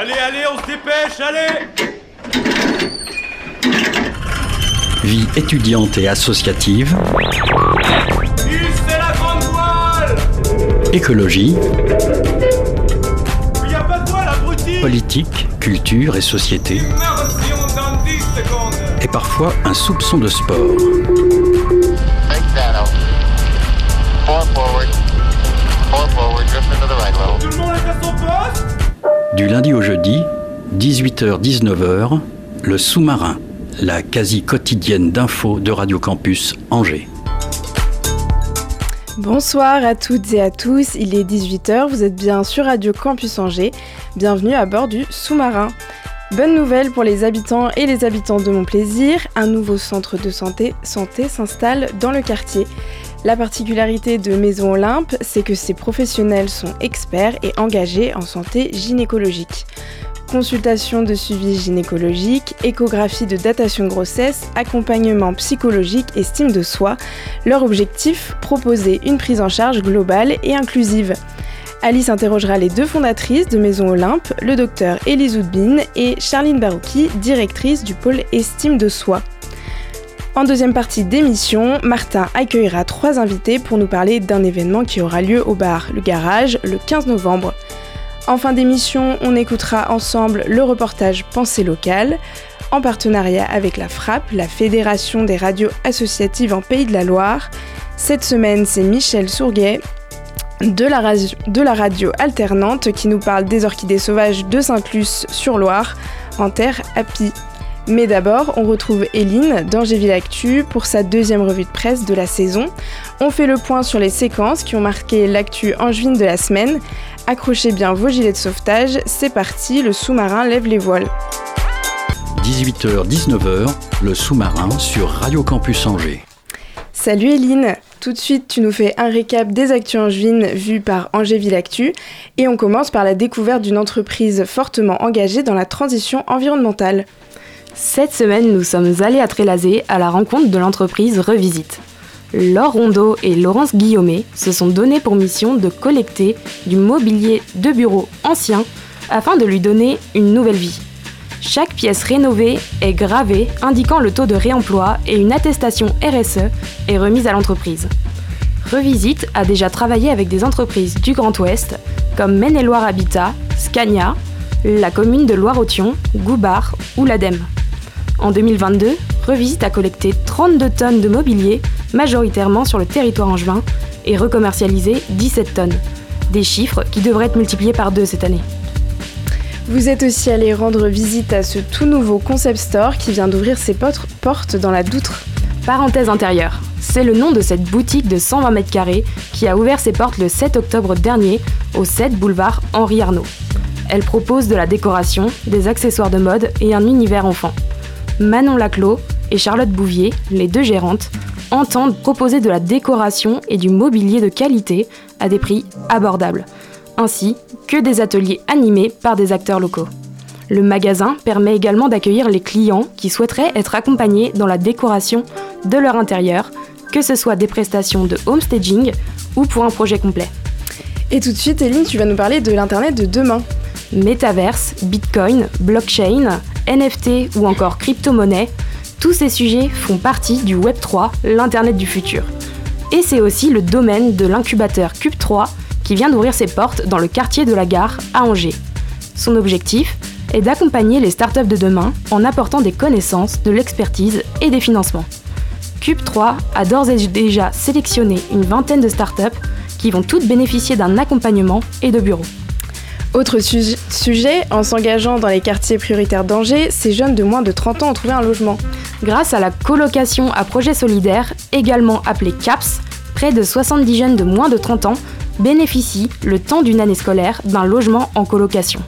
Allez, allez, on se dépêche, allez. Vie étudiante et associative, Vive, c'est la grande voile. Écologie, Il y a pas de voile, abruti. Politique, culture et société, Immersion dans 10 secondes. Et parfois un soupçon de sport. Tout le monde est à son poste Du lundi au jeudi, 18h-19h, le sous-marin, la quasi quotidienne d'infos de Radio Campus Angers. Bonsoir à toutes et à tous, il est 18h, vous êtes bien sur Radio Campus Angers, bienvenue à bord du sous-marin. Bonne nouvelle pour les habitants et les habitants de Montplaisir, un nouveau centre de santé, santé s'installe dans le quartier. La particularité de Maison Olympe, c'est que ses professionnels sont experts et engagés en santé gynécologique. Consultation de suivi gynécologique, échographie de datation grossesse, accompagnement psychologique, estime de soi. Leur objectif, proposer une prise en charge globale et inclusive. Alice interrogera les deux fondatrices de Maison Olympe, le docteur Élise Oudbine et Charline Barouki, directrice du pôle estime de soi. En deuxième partie d'émission, Martin accueillera trois invités pour nous parler d'un événement qui aura lieu au bar Le Garage le 15 novembre. En fin d'émission, on écoutera ensemble le reportage Pensée locale, en partenariat avec la FRAP, la Fédération des radios associatives en Pays de la Loire. Cette semaine, c'est Michel Sourguet de la, radio, alternante qui nous parle des orchidées sauvages de Saint-Luce sur Loire, en terre Happy. Mais d'abord, on retrouve Eline d'Angéville Actu pour sa deuxième revue de presse de la saison. On fait le point sur les séquences qui ont marqué l'actu angevine de la semaine. Accrochez bien vos gilets de sauvetage, c'est parti, le sous-marin lève les voiles. 18h-19h, le sous-marin sur Radio Campus Angers. Salut Eline Tout de suite, tu nous fais un récap des actus angevines vues par Angéville Actu. Et on commence par la découverte d'une entreprise fortement engagée dans la transition environnementale. Cette semaine, nous sommes allés à Trélazé à la rencontre de l'entreprise Revisite. Laure Rondeau et Laurence Guillaumet se sont donnés pour mission de collecter du mobilier de bureau ancien afin de lui donner une nouvelle vie. Chaque pièce rénovée est gravée indiquant le taux de réemploi et une attestation RSE est remise à l'entreprise. Revisite a déjà travaillé avec des entreprises du Grand Ouest comme Maine-et-Loire Habitat, Scania, la commune de Loire-Othion, Goubard ou l'ADEME. En 2022, Revisite a collecté 32 tonnes de mobilier, majoritairement sur le territoire angevin, et recommercialisé 17 tonnes. Des chiffres qui devraient être multipliés par deux cette année. Vous êtes aussi allé rendre visite à ce tout nouveau concept store qui vient d'ouvrir ses portes dans la Doutre. Parenthèse intérieure, c'est le nom de cette boutique de 120 mètres carrés qui a ouvert ses portes le 7 octobre dernier au 7 boulevard Henri Arnaud. Elle propose de la décoration, des accessoires de mode et un univers enfant. Manon Laclos et Charlotte Bouvier, les deux gérantes, entendent proposer de la décoration et du mobilier de qualité à des prix abordables, ainsi que des ateliers animés par des acteurs locaux. Le magasin permet également d'accueillir les clients qui souhaiteraient être accompagnés dans la décoration de leur intérieur, que ce soit des prestations de homestaging ou pour un projet complet. Et tout de suite, Eline, tu vas nous parler de l'Internet de demain. Métaverse, Bitcoin, blockchain, NFT ou encore crypto-monnaie, tous ces sujets font partie du Web3, l'Internet du futur. Et c'est aussi le domaine de l'incubateur Cube3 qui vient d'ouvrir ses portes dans le quartier de la gare à Angers. Son objectif est d'accompagner les startups de demain en apportant des connaissances, de l'expertise et des financements. Cube3 a d'ores et déjà sélectionné une vingtaine de startups qui vont toutes bénéficier d'un accompagnement et de bureaux. Autre su sujet, en s'engageant dans les quartiers prioritaires d'Angers, ces jeunes de moins de 30 ans ont trouvé un logement. Grâce à la colocation à projet solidaire, également appelée CAPS, près de 70 jeunes de moins de 30 ans bénéficient, le temps d'une année scolaire, d'un logement en colocation.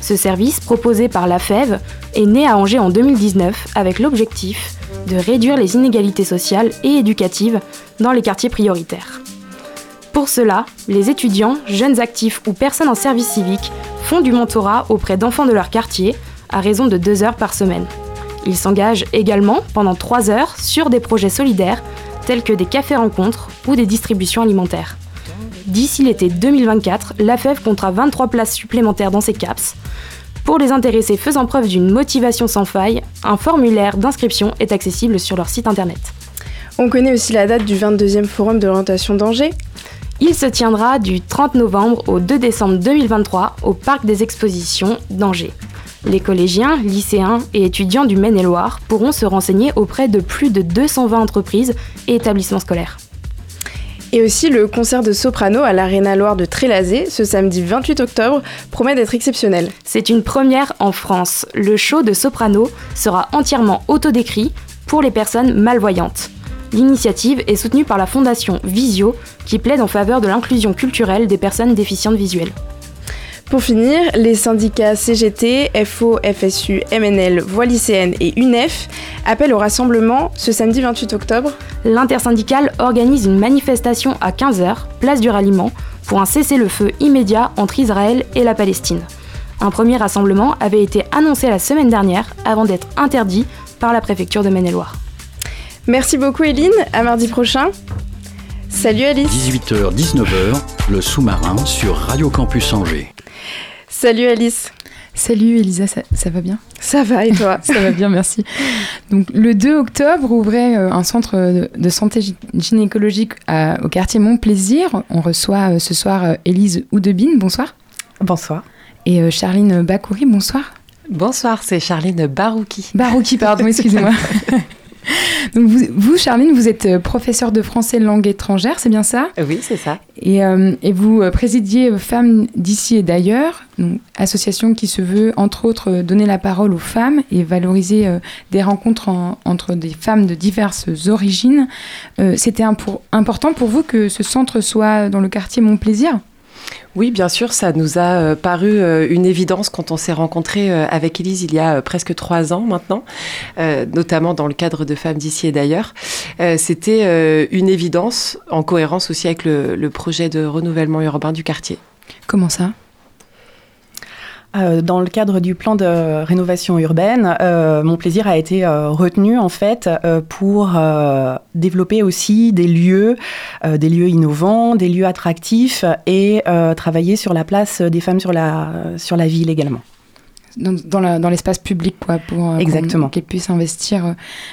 Ce service, proposé par la FEV, est né à Angers en 2019 avec l'objectif de réduire les inégalités sociales et éducatives dans les quartiers prioritaires. Pour cela, les étudiants, jeunes actifs ou personnes en service civique font du mentorat auprès d'enfants de leur quartier à raison de deux heures par semaine. Ils s'engagent également pendant trois heures sur des projets solidaires tels que des cafés-rencontres ou des distributions alimentaires. D'ici l'été 2024, l'AFEV comptera 23 places supplémentaires dans ces CAPS. Pour les intéressés faisant preuve d'une motivation sans faille, un formulaire d'inscription est accessible sur leur site internet. On connaît aussi la date du 22e Forum de d'Angers. Il se tiendra du 30 novembre au 2 décembre 2023 au Parc des Expositions d'Angers. Les collégiens, lycéens et étudiants du Maine-et-Loire pourront se renseigner auprès de plus de 220 entreprises et établissements scolaires. Et aussi le concert de soprano à l'Arena Loire de Trélazé ce samedi 28 octobre promet d'être exceptionnel. C'est une première en France. Le show de soprano sera entièrement autodécrit pour les personnes malvoyantes. L'initiative est soutenue par la fondation Visio qui plaide en faveur de l'inclusion culturelle des personnes déficientes visuelles. Pour finir, les syndicats CGT, FO, FSU, MNL, Voix lycéenne et UNEF appellent au rassemblement ce samedi 28 octobre. L'intersyndicale organise une manifestation à 15h, place du ralliement, pour un cessez-le-feu immédiat entre Israël et la Palestine. Un premier rassemblement avait été annoncé la semaine dernière avant d'être interdit par la préfecture de Maine-et-Loire. Merci beaucoup Eline, à mardi prochain. Salut Alice. 18h, 19h, le sous-marin sur Radio Campus Angers. Salut Alice. Salut Elisa, ça, ça va bien? Ça va et toi? Ça va bien, merci. Donc le 2 octobre ouvrait euh, un centre de, de santé gy- gynécologique à- au quartier Montplaisir. On reçoit euh, ce soir euh, Élise Oudebine, bonsoir. Bonsoir. Et Charline Bakouri, bonsoir. Bonsoir, c'est Charline Barouki. Barouki, pardon, excusez-moi. Donc vous, vous, Charline, vous êtes euh, professeure de français langue étrangère, c'est bien ça? Oui, c'est ça. et, euh, et vous euh, présidiez Femmes d'ici et d'ailleurs, association qui se veut entre autres donner la parole aux femmes et valoriser euh, des rencontres en- entre des femmes de diverses origines. Euh, C'était important pour vous que ce centre soit dans le quartier Montplaisir? Oui, bien sûr, ça nous a euh, paru euh, une évidence quand on s'est rencontrés euh, avec Élise il y a presque trois ans maintenant, notamment dans le cadre de Femmes d'ici et d'ailleurs. C'était une évidence en cohérence aussi avec le projet de renouvellement urbain du quartier. Comment ça? Euh, dans le cadre du plan de rénovation urbaine, euh, mon plaisir a été euh, retenu en fait pour développer aussi des lieux, des lieux innovants, des lieux attractifs et travailler sur la place des femmes sur la ville également. Dans, dans l'espace public, quoi, pour euh, Exactement. qu'elles puissent investir. euh,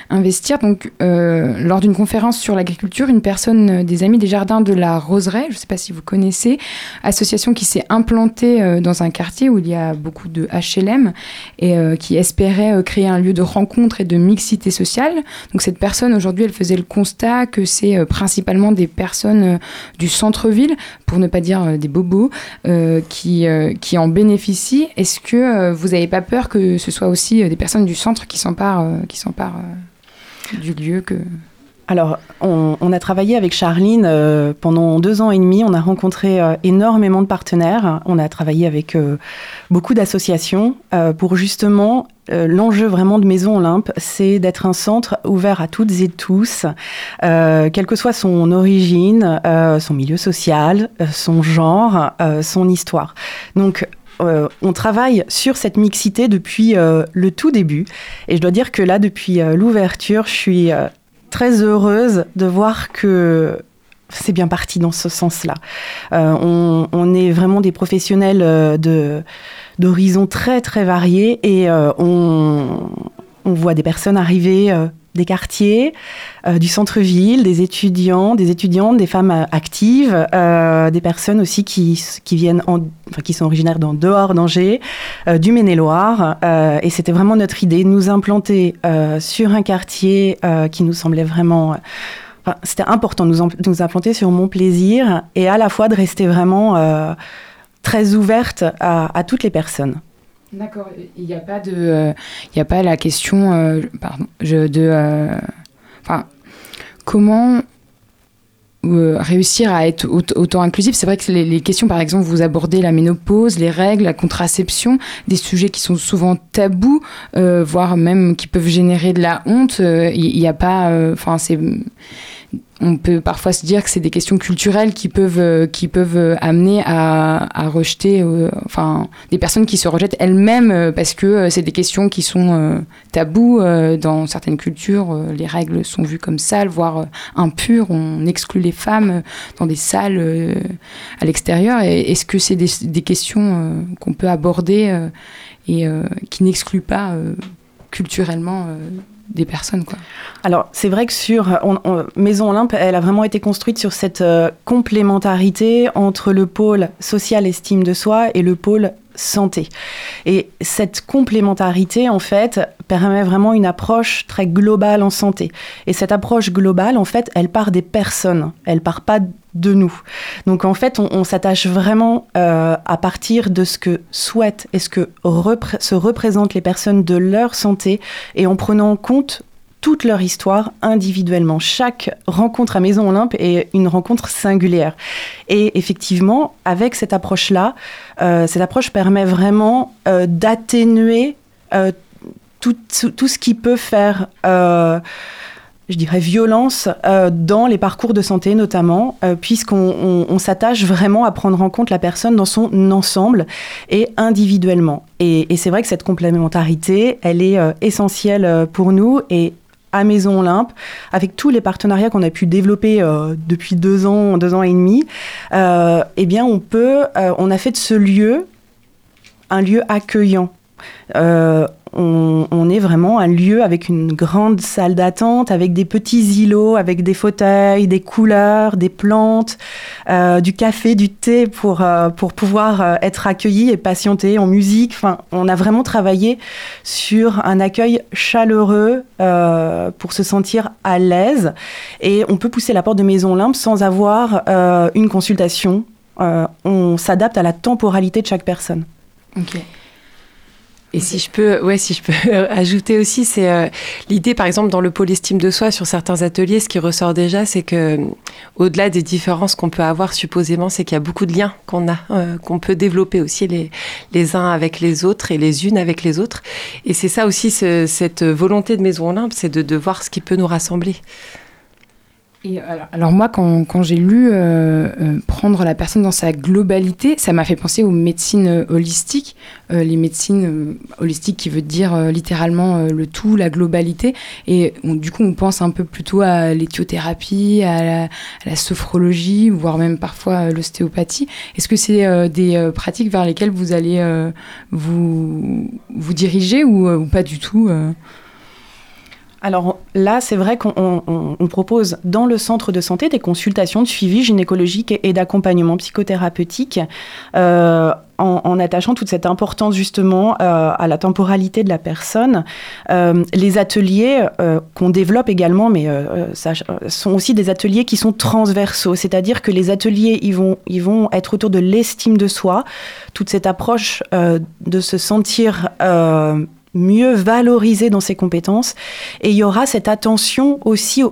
investir. Donc, euh, lors d'une conférence sur l'agriculture, une personne des Amis des Jardins de la Roseraie, je ne sais pas si vous connaissez, association qui s'est implantée dans un quartier où il y a beaucoup de HLM et qui espérait créer un lieu de rencontre et de mixité sociale. Donc, cette personne, aujourd'hui, elle faisait le constat que c'est principalement des personnes du centre-ville, pour ne pas dire des bobos, qui, qui en bénéficient. Est-ce que vous n'avez pas peur que ce soit aussi euh, des personnes du centre qui s'emparent euh, qui s'emparent, euh, du lieu que... Alors, on, a travaillé avec Charline pendant deux ans et demi. On a rencontré énormément de partenaires. On a travaillé avec beaucoup d'associations pour justement l'enjeu vraiment de Maison Olympe, c'est d'être un centre ouvert à toutes et tous, quelle que soit son origine, son milieu social, son genre, son histoire. Donc euh, on travaille sur cette mixité depuis euh, le tout début. Et je dois dire que là, depuis euh, l'ouverture, je suis très heureuse de voir que c'est bien parti dans ce sens-là. On, est vraiment des professionnels d'horizons très très variés et on, voit des personnes arriver des quartiers, euh, du centre-ville, des étudiants, des étudiantes, des femmes euh, actives, euh, des personnes aussi qui, qui viennent, en, enfin, qui sont originaires d'en dehors d'Angers, du Maine-et-Loire. Et c'était vraiment notre idée nous implanter sur un quartier qui nous semblait vraiment. c'était important de nous, nous implanter sur mon plaisir et à la fois de rester vraiment très ouverte à toutes les personnes. D'accord, il n'y a pas de... euh, Il n'y a pas la question euh, pardon, je, de... euh, Enfin, comment euh, réussir à être aut- autant inclusif C'est vrai que les, les questions, par exemple, vous abordez la ménopause, les règles, la contraception, des sujets qui sont souvent tabous, euh, voire même qui peuvent générer de la honte. Euh, Il n'y a pas... euh, Enfin, c'est... on peut parfois se dire que c'est des questions culturelles qui peuvent, euh, euh, amener à, rejeter, euh, enfin, des personnes qui se rejettent elles-mêmes parce que c'est des questions qui sont tabous dans certaines cultures. les règles sont vues comme sales, voire impures. On exclut les femmes dans des salles à l'extérieur. Est-ce que c'est des, des, questions qu'on peut aborder et qui n'excluent pas culturellement des personnes. Alors, c'est vrai que sur Maison Olympe, elle a vraiment été construite sur cette euh, complémentarité entre le pôle social estime de soi et le pôle santé. Et cette complémentarité, en fait, permet vraiment une approche très globale en santé. Et cette approche globale, en fait, elle part des personnes, elle part pas de nous. Donc en fait, on, s'attache vraiment euh, à partir de ce que souhaitent et ce que se représentent les personnes de leur santé et en prenant en compte toute leur histoire individuellement. Chaque rencontre à Maison Olympe est une rencontre singulière. Et effectivement, avec cette approche-là, euh, cette approche permet vraiment euh, d'atténuer euh, tout, ce qui peut faire je dirais, violence dans les parcours de santé notamment, puisqu'on s'attache vraiment à prendre en compte la personne dans son ensemble et individuellement. Et, et c'est vrai que cette complémentarité, elle est essentielle pour nous et à Maison Olympe, avec tous les partenariats qu'on a pu développer euh, depuis deux ans, deux ans et demi, euh, eh bien, on peut, euh, on a fait de ce lieu un lieu accueillant on, est vraiment un lieu avec une grande salle d'attente, avec des petits îlots, avec des fauteuils, des couleurs, des plantes, euh, du café, du thé pour, euh, pour pouvoir euh, être accueilli et patienter en musique. Enfin, on a vraiment travaillé sur un accueil chaleureux pour se sentir à l'aise. Et on peut pousser la porte de Maison Olympe sans avoir une consultation. on s'adapte à la temporalité de chaque personne. Ok. Et si je peux, ouais, si je peux ajouter aussi, c'est euh, l'idée, par exemple, dans le pôle estime de soi, sur certains ateliers, ce qui ressort déjà, c'est que, au-delà des différences qu'on peut avoir supposément, c'est qu'il y a beaucoup de liens qu'on a, euh, qu'on peut développer aussi les, les uns avec les autres et les unes avec les autres. Et c'est ça aussi, cette volonté de Maison Olympe, c'est de, de voir ce qui peut nous rassembler alors, moi, quand, quand j'ai lu euh, euh, prendre la personne dans sa globalité, ça m'a fait penser aux médecines euh, holistiques, les médecines holistiques qui veut dire littéralement le tout, la globalité. Et du coup, on pense un peu plutôt à l'éthiothérapie, à, la, sophrologie, voire même parfois l'ostéopathie. Est-ce que c'est des pratiques vers lesquelles vous allez vous, vous diriger ou, ou pas du tout alors là, c'est vrai qu'on propose dans le centre de santé des consultations de suivi gynécologique et, d'accompagnement psychothérapeutique. Euh, en, attachant toute cette importance justement euh, à la temporalité de la personne. Euh, les ateliers qu'on développe également, mais ça, sont aussi des ateliers qui sont transversaux, c'est-à-dire que les ateliers, ils vont, ils vont être autour de l'estime de soi, toute cette approche de se sentir mieux valoriser dans ses compétences. Et il y aura cette attention aussi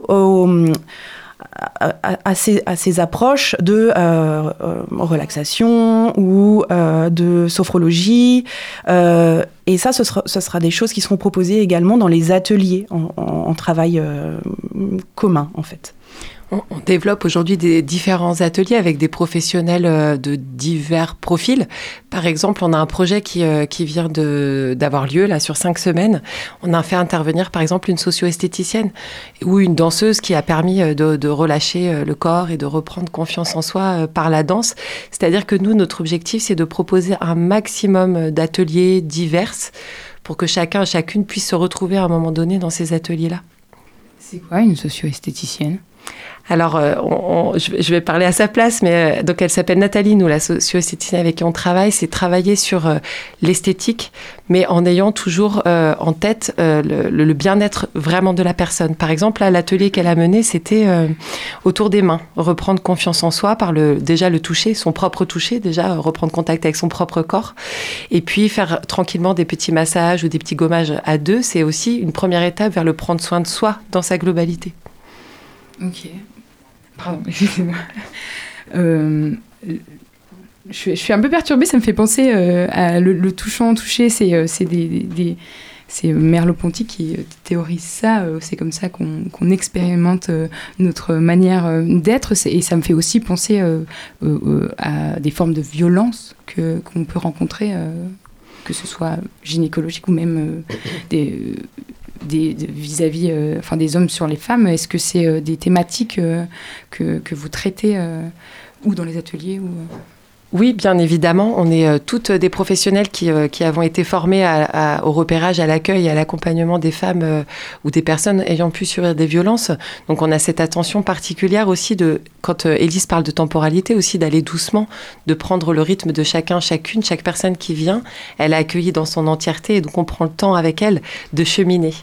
à, ces, approches de euh, euh, relaxation ou euh, de sophrologie. et ça, ce sera, ce sera, des choses qui seront proposées également dans les ateliers en travail commun, en fait. On, développe aujourd'hui des différents ateliers avec des professionnels euh, de divers profils. Par exemple, on a un projet qui, euh, vient d'avoir lieu là sur cinq semaines. On a fait intervenir par exemple une socio-esthéticienne ou une danseuse qui a permis euh, de, de, relâcher le corps et de reprendre confiance en soi par la danse. C'est-à-dire que nous, notre objectif, c'est de proposer un maximum d'ateliers divers pour que chacun, chacune puisse se retrouver à un moment donné dans ces ateliers-là. C'est quoi une socio-esthéticienne? Alors, euh, je, vais parler à sa place, mais euh, donc elle s'appelle Nathalie, nous, la socio-esthéticienne avec qui on travaille, c'est travailler sur euh, l'esthétique, mais en ayant toujours en tête le, bien-être vraiment de la personne. Par exemple, l'atelier qu'elle a mené, c'était autour des mains, reprendre confiance en soi par le, déjà le toucher, son propre toucher, déjà reprendre contact avec son propre corps, et puis faire tranquillement des petits massages ou des petits gommages à deux, c'est aussi une première étape vers le prendre soin de soi dans sa globalité. Ok. Pardon, excusez-moi. Euh, je, suis un peu perturbée, ça me fait penser euh, à le, touchant, toucher, c'est euh, Merleau-Ponty qui théorise ça. c'est comme ça qu'on expérimente notre manière d'être. Et ça me fait aussi penser à des formes de violence qu'on peut rencontrer que ce soit gynécologique ou même des, vis-à-vis euh, des hommes sur les femmes Est-ce que c'est euh, des thématiques euh, que, que, vous traitez ou dans les ateliers ou, oui, bien évidemment. On est toutes des professionnels qui, qui avons été formés au repérage, à l'accueil, à l'accompagnement des femmes ou des personnes ayant pu subir des violences. Donc on a cette attention particulière aussi de, quand Élise parle de temporalité, aussi d'aller doucement, de prendre le rythme de chacun, chacune, chaque personne qui vient. Elle est accueillie dans son entièreté et donc on prend le temps avec elle de cheminer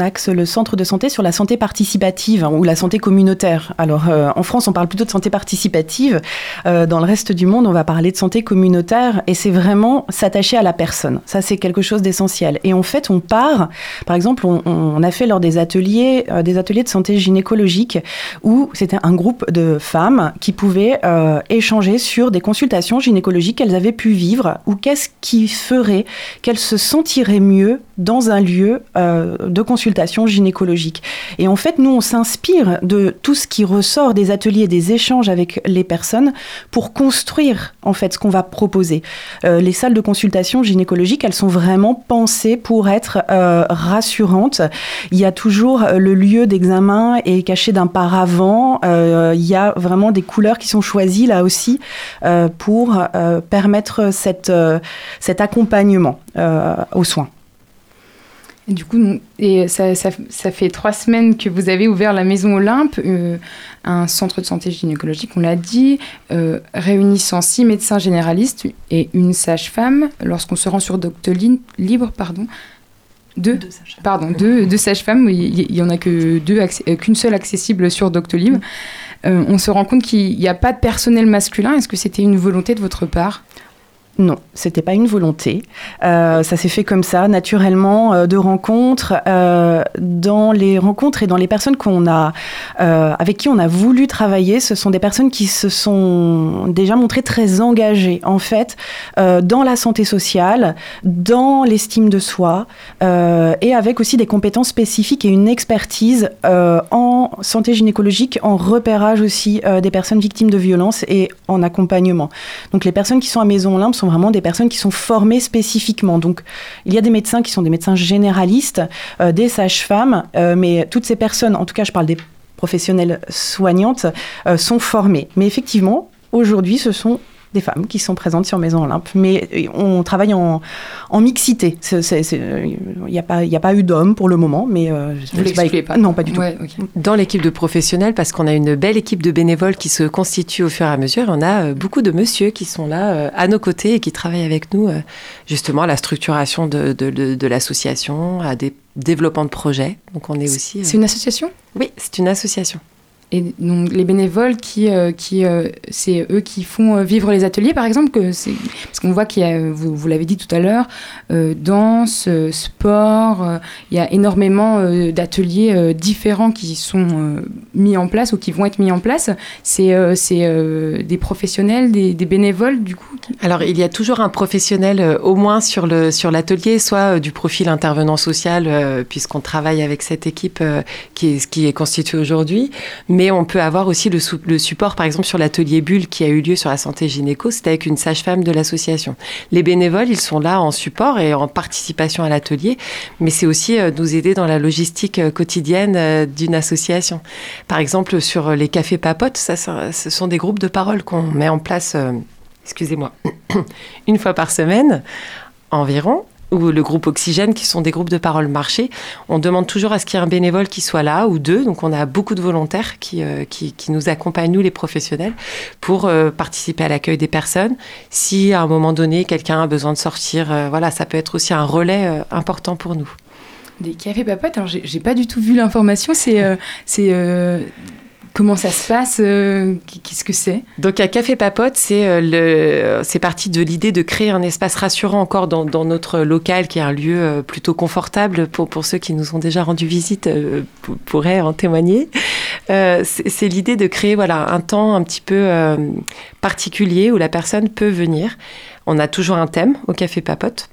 axe le centre de santé sur la santé participative hein, ou la santé communautaire. Alors euh, en France, on parle plutôt de santé participative. Euh, dans le reste du monde, on va parler de santé communautaire et c'est vraiment s'attacher à la personne. Ça, c'est quelque chose d'essentiel. Et en fait, on part, par exemple, on, a fait lors des ateliers, euh, des ateliers de santé gynécologique où c'était un groupe de femmes qui pouvaient échanger sur des consultations gynécologiques qu'elles avaient pu vivre ou qu'est-ce qui ferait qu'elles se sentiraient mieux dans un lieu de consultation consultation gynécologique. Et en fait, nous, on s'inspire de tout ce qui ressort des ateliers, des échanges avec les personnes pour construire en fait ce qu'on va proposer. Euh, les salles de consultation gynécologique, elles sont vraiment pensées pour être euh, rassurantes. Il y a toujours euh, le lieu d'examen est caché d'un paravent. il y a vraiment des couleurs qui sont choisies là aussi pour permettre cette, cet accompagnement aux soins. Et du coup, et ça, ça, ça, fait trois semaines que vous avez ouvert la Maison Olympe, euh, un centre de santé gynécologique, on l'a dit, euh, réunissant six médecins généralistes et une sage-femme. Lorsqu'on se rend sur Doctolib, libre, pardon, deux, deux sages-femmes. Pardon, deux, deux sages-femmes. Il n'y en a que deux, euh, qu'une seule accessible sur Doctolib. on se rend compte qu'il n'y a pas de personnel masculin. Est-ce que c'était une volonté de votre part? Non, c'était pas une volonté. Euh, ça s'est fait comme ça, naturellement, euh, de rencontres. Euh, dans les rencontres et dans les personnes qu'on a, avec qui on a voulu travailler, ce sont des personnes qui se sont déjà montrées très engagées, en fait, dans la santé sociale, dans l'estime de soi, et avec aussi des compétences spécifiques et une expertise en santé gynécologique, en repérage aussi des personnes victimes de violences et en accompagnement. Donc les personnes qui sont à Maison Olympe sont vraiment des personnes qui sont formées spécifiquement. Donc, il y a des médecins qui sont des médecins généralistes, euh, des sages-femmes, euh, mais toutes ces personnes, en tout cas, je parle des professionnelles soignantes, euh, sont formées. Mais effectivement, aujourd'hui, ce sont des femmes qui sont présentes sur Maison Olympe. Mais euh, on travaille en, mixité. Il n'y a, pas, a pas eu d'hommes pour le moment, mais... Euh, Vous pas Non, pas du tout. Dans l'équipe de professionnels, parce qu'on a une belle équipe de bénévoles qui se constitue au fur et à mesure, on a euh, beaucoup de monsieur qui sont là à nos côtés et qui travaillent avec nous justement à la structuration de, de l'association, à des développements de projets. Donc on est aussi... C'est une association? Oui, c'est une association. Et donc les bénévoles, qui, euh, qui, euh, c'est eux qui font euh, vivre les ateliers, par exemple, parce qu'on voit qu'il y a, vous, vous l'avez dit tout à l'heure, danse, sport, il y a énormément d'ateliers différents qui sont mis en place ou qui vont être mis en place. C'est, c'est des professionnels, des, des, bénévoles, du coup Alors il y a toujours un professionnel au moins sur, le, sur l'atelier, soit du profil intervenant social, puisqu'on travaille avec cette équipe qui, est, qui est constituée aujourd'hui mais on peut avoir aussi le, support, par exemple, sur l'atelier Bulle qui a eu lieu sur la santé gynéco, c'était avec une sage-femme de l'association. Les bénévoles, ils sont là en support et en participation à l'atelier, mais c'est aussi euh, nous aider dans la logistique euh, quotidienne euh, d'une association. Par exemple, sur les cafés papotes, ce sont des groupes de parole qu'on met en place, excusez-moi, une fois par semaine environ ou le groupe Oxygène, qui sont des groupes de parole marché. On demande toujours à ce qu'il y ait un bénévole qui soit là, ou deux. Donc on a beaucoup de volontaires qui, euh, qui, nous accompagnent, nous les professionnels, pour euh, participer à l'accueil des personnes. Si à un moment donné, quelqu'un a besoin de sortir, euh, voilà, ça peut être aussi un relais important pour nous. Des cafés papotes, alors j'ai pas du tout vu l'information, c'est c'est Comment ça se passe euh, Qu'est-ce que c'est? Donc, à Café Papote, c'est euh, c'est parti de l'idée de créer un espace rassurant encore dans, notre local, qui est un lieu euh, plutôt confortable pour, pour ceux qui nous ont déjà rendu visite, pourraient en témoigner. c'est l'idée de créer voilà, un temps un petit peu particulier où la personne peut venir. On a toujours un thème au Café Papote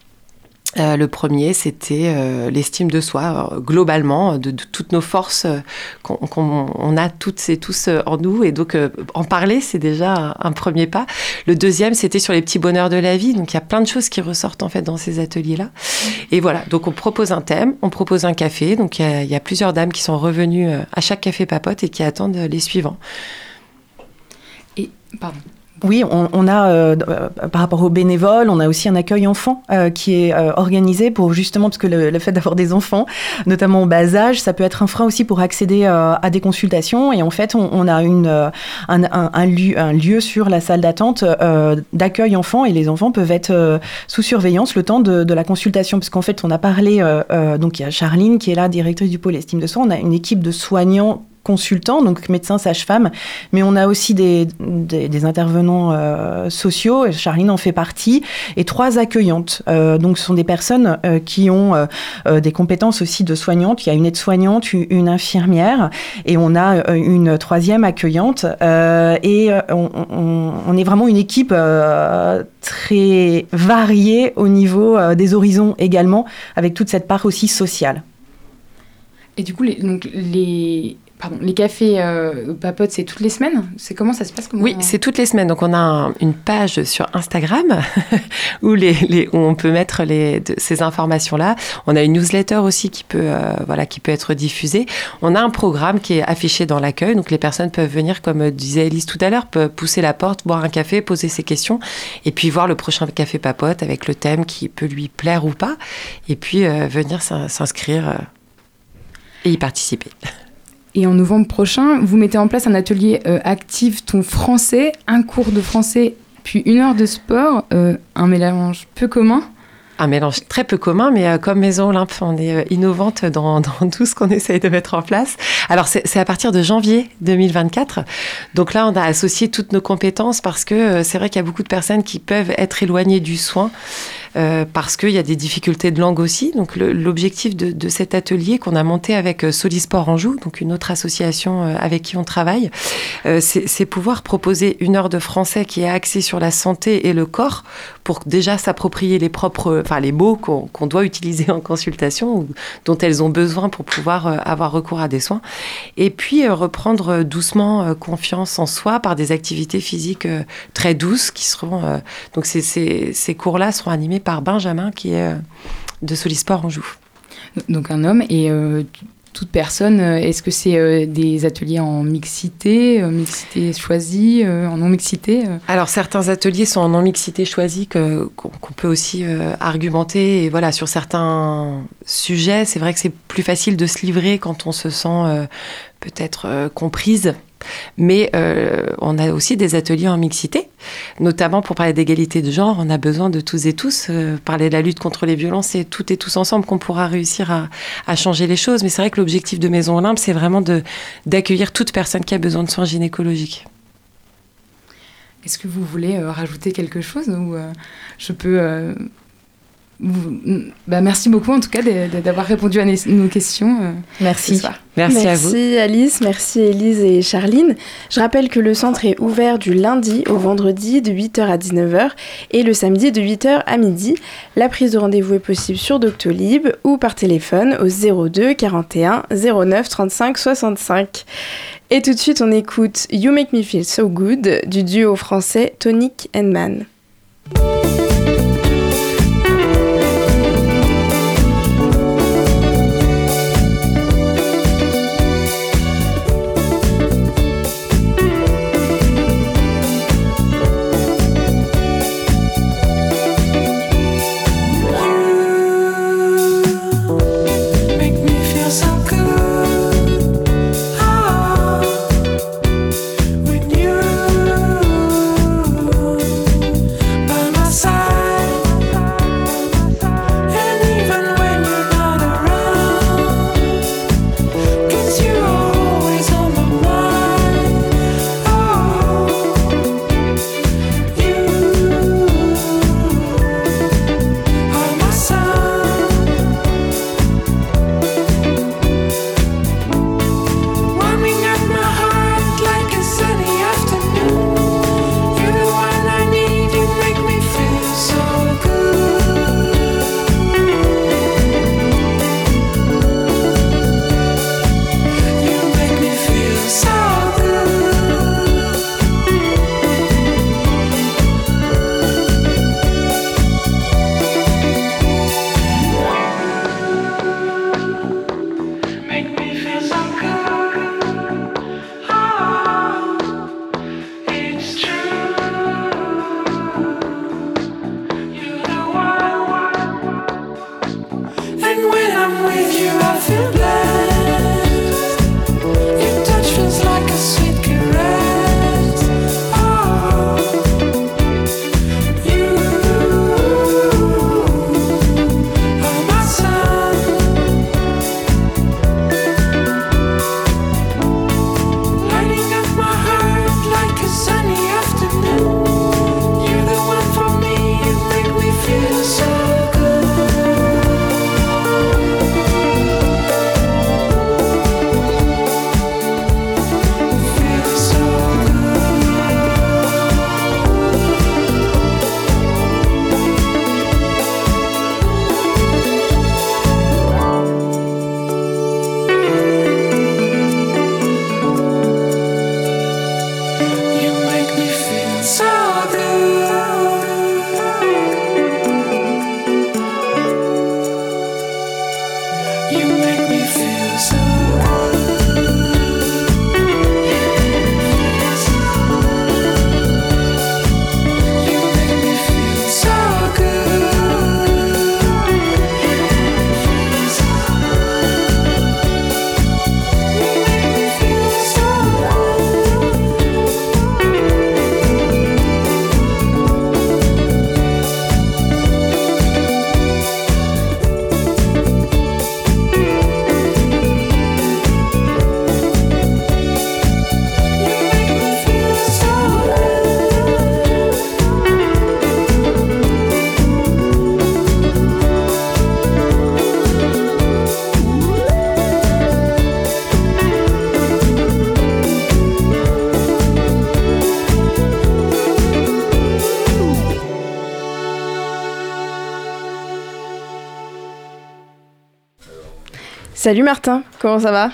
Euh, le premier, c'était euh, l'estime de soi, euh, globalement, de, de, toutes nos forces euh, qu'on qu'on- a toutes et tous euh, en nous. Et donc, en parler, c'est déjà un, premier pas. Le deuxième, c'était sur les petits bonheurs de la vie. Donc, il y a plein de choses qui ressortent en fait dans ces ateliers-là. Et voilà, donc on propose un thème, on propose un café. Donc, il y y a plusieurs dames qui sont revenues à chaque café papote et qui attendent les suivants. Oui, on, a, euh, euh, par rapport aux bénévoles, on a aussi un accueil enfant euh, qui est organisé pour justement, parce que le, fait d'avoir des enfants, notamment au bas âge, ça peut être un frein aussi pour accéder à des consultations. Et en fait, on, a une, un, lieu, sur la salle d'attente d'accueil enfant et les enfants peuvent être sous surveillance le temps de, la consultation. Parce qu'en fait, on a parlé, donc il y a Charline qui est là, directrice du pôle estime de soi, on a une équipe de soignants consultants, donc médecins, sages-femmes, mais on a aussi des, des, intervenants euh, sociaux, et Charline en fait partie, et trois accueillantes. Euh, donc ce sont des personnes euh, qui ont des compétences aussi de soignantes. Il y a une aide-soignante, une infirmière, et on a une troisième accueillante. Et on, est vraiment une équipe très variée au niveau des horizons également, avec toute cette part aussi sociale. Et du coup, donc, les, pardon, les cafés euh, papotes, c'est toutes les semaines C'est comment ça se passe. Oui, c'est toutes les semaines. Donc, on a un- une page sur Instagram où, les, les- où on peut mettre les, de- ces informations-là. On a une newsletter aussi qui peut, euh, voilà, qui peut être diffusée. On a un programme qui est affiché dans l'accueil. Donc, les personnes peuvent venir, comme euh, disait Elise tout à l'heure, peuvent pousser la porte, boire un café, poser ses questions et puis voir le prochain café papote avec le thème qui peut lui plaire ou pas. Et puis, euh, venir s'in- s'inscrire et y participer. Et en novembre prochain, vous mettez en place un atelier euh, Active ton français, un cours de français, puis une heure de sport, euh, un mélange peu commun. Un mélange très peu commun, mais euh, comme Maison Olympe, on est euh, innovante dans, dans tout ce qu'on essaye de mettre en place. Alors, c'est à partir de janvier 2024. Donc là, on a associé toutes nos compétences parce que euh, c'est vrai qu'il y a beaucoup de personnes qui peuvent être éloignées du soin. euh, parce qu'il y a des difficultés de langue aussi. Donc l'objectif de, de cet atelier qu'on a monté avec Solisport Anjou, donc une autre association avec qui on travaille, euh, c'est pouvoir proposer une heure de français qui est axée sur la santé et le corps pour déjà s'approprier les propres, enfin les mots qu'on doit utiliser en consultation ou dont elles ont besoin pour pouvoir euh, avoir recours à des soins. Et puis euh, reprendre euh, doucement confiance en soi par des activités physiques très douces qui seront. donc ces, ces, cours-là seront animés par Benjamin qui est de Solisport Anjou. Donc un homme et toute personne. euh, Est-ce que c'est euh, des ateliers en mixité, euh, mixité choisie, euh, en non-mixité Alors certains ateliers sont en non-mixité choisie qu'on peut aussi argumenter. Et voilà, sur certains sujets, c'est vrai que c'est plus facile de se livrer quand on se sent peut-être comprise. Mais euh, on a aussi des ateliers en mixité, notamment pour parler d'égalité de genre. On a besoin de tous et tous. euh, parler de la lutte contre les violences, c'est toutes et tous ensemble qu'on pourra réussir à, changer les choses. Mais c'est vrai que l'objectif de Maison Olympe, c'est vraiment d'accueillir toute personne qui a besoin de soins gynécologiques. Est-ce que vous voulez euh, rajouter quelque chose ou je peux bah, merci beaucoup en tout cas d'avoir répondu à nos questions euh, Merci. Merci, à vous. Merci Alice, merci Elise et Charline. Je rappelle que le centre est ouvert du lundi au vendredi de 8h à 19h et le samedi de 8h à midi. La prise de rendez-vous est possible sur Doctolib ou par téléphone au 02 41 09 35 65. Et tout de suite, on écoute You Make Me Feel So Good du duo français Tonic and Man. Salut Martin, comment ça va?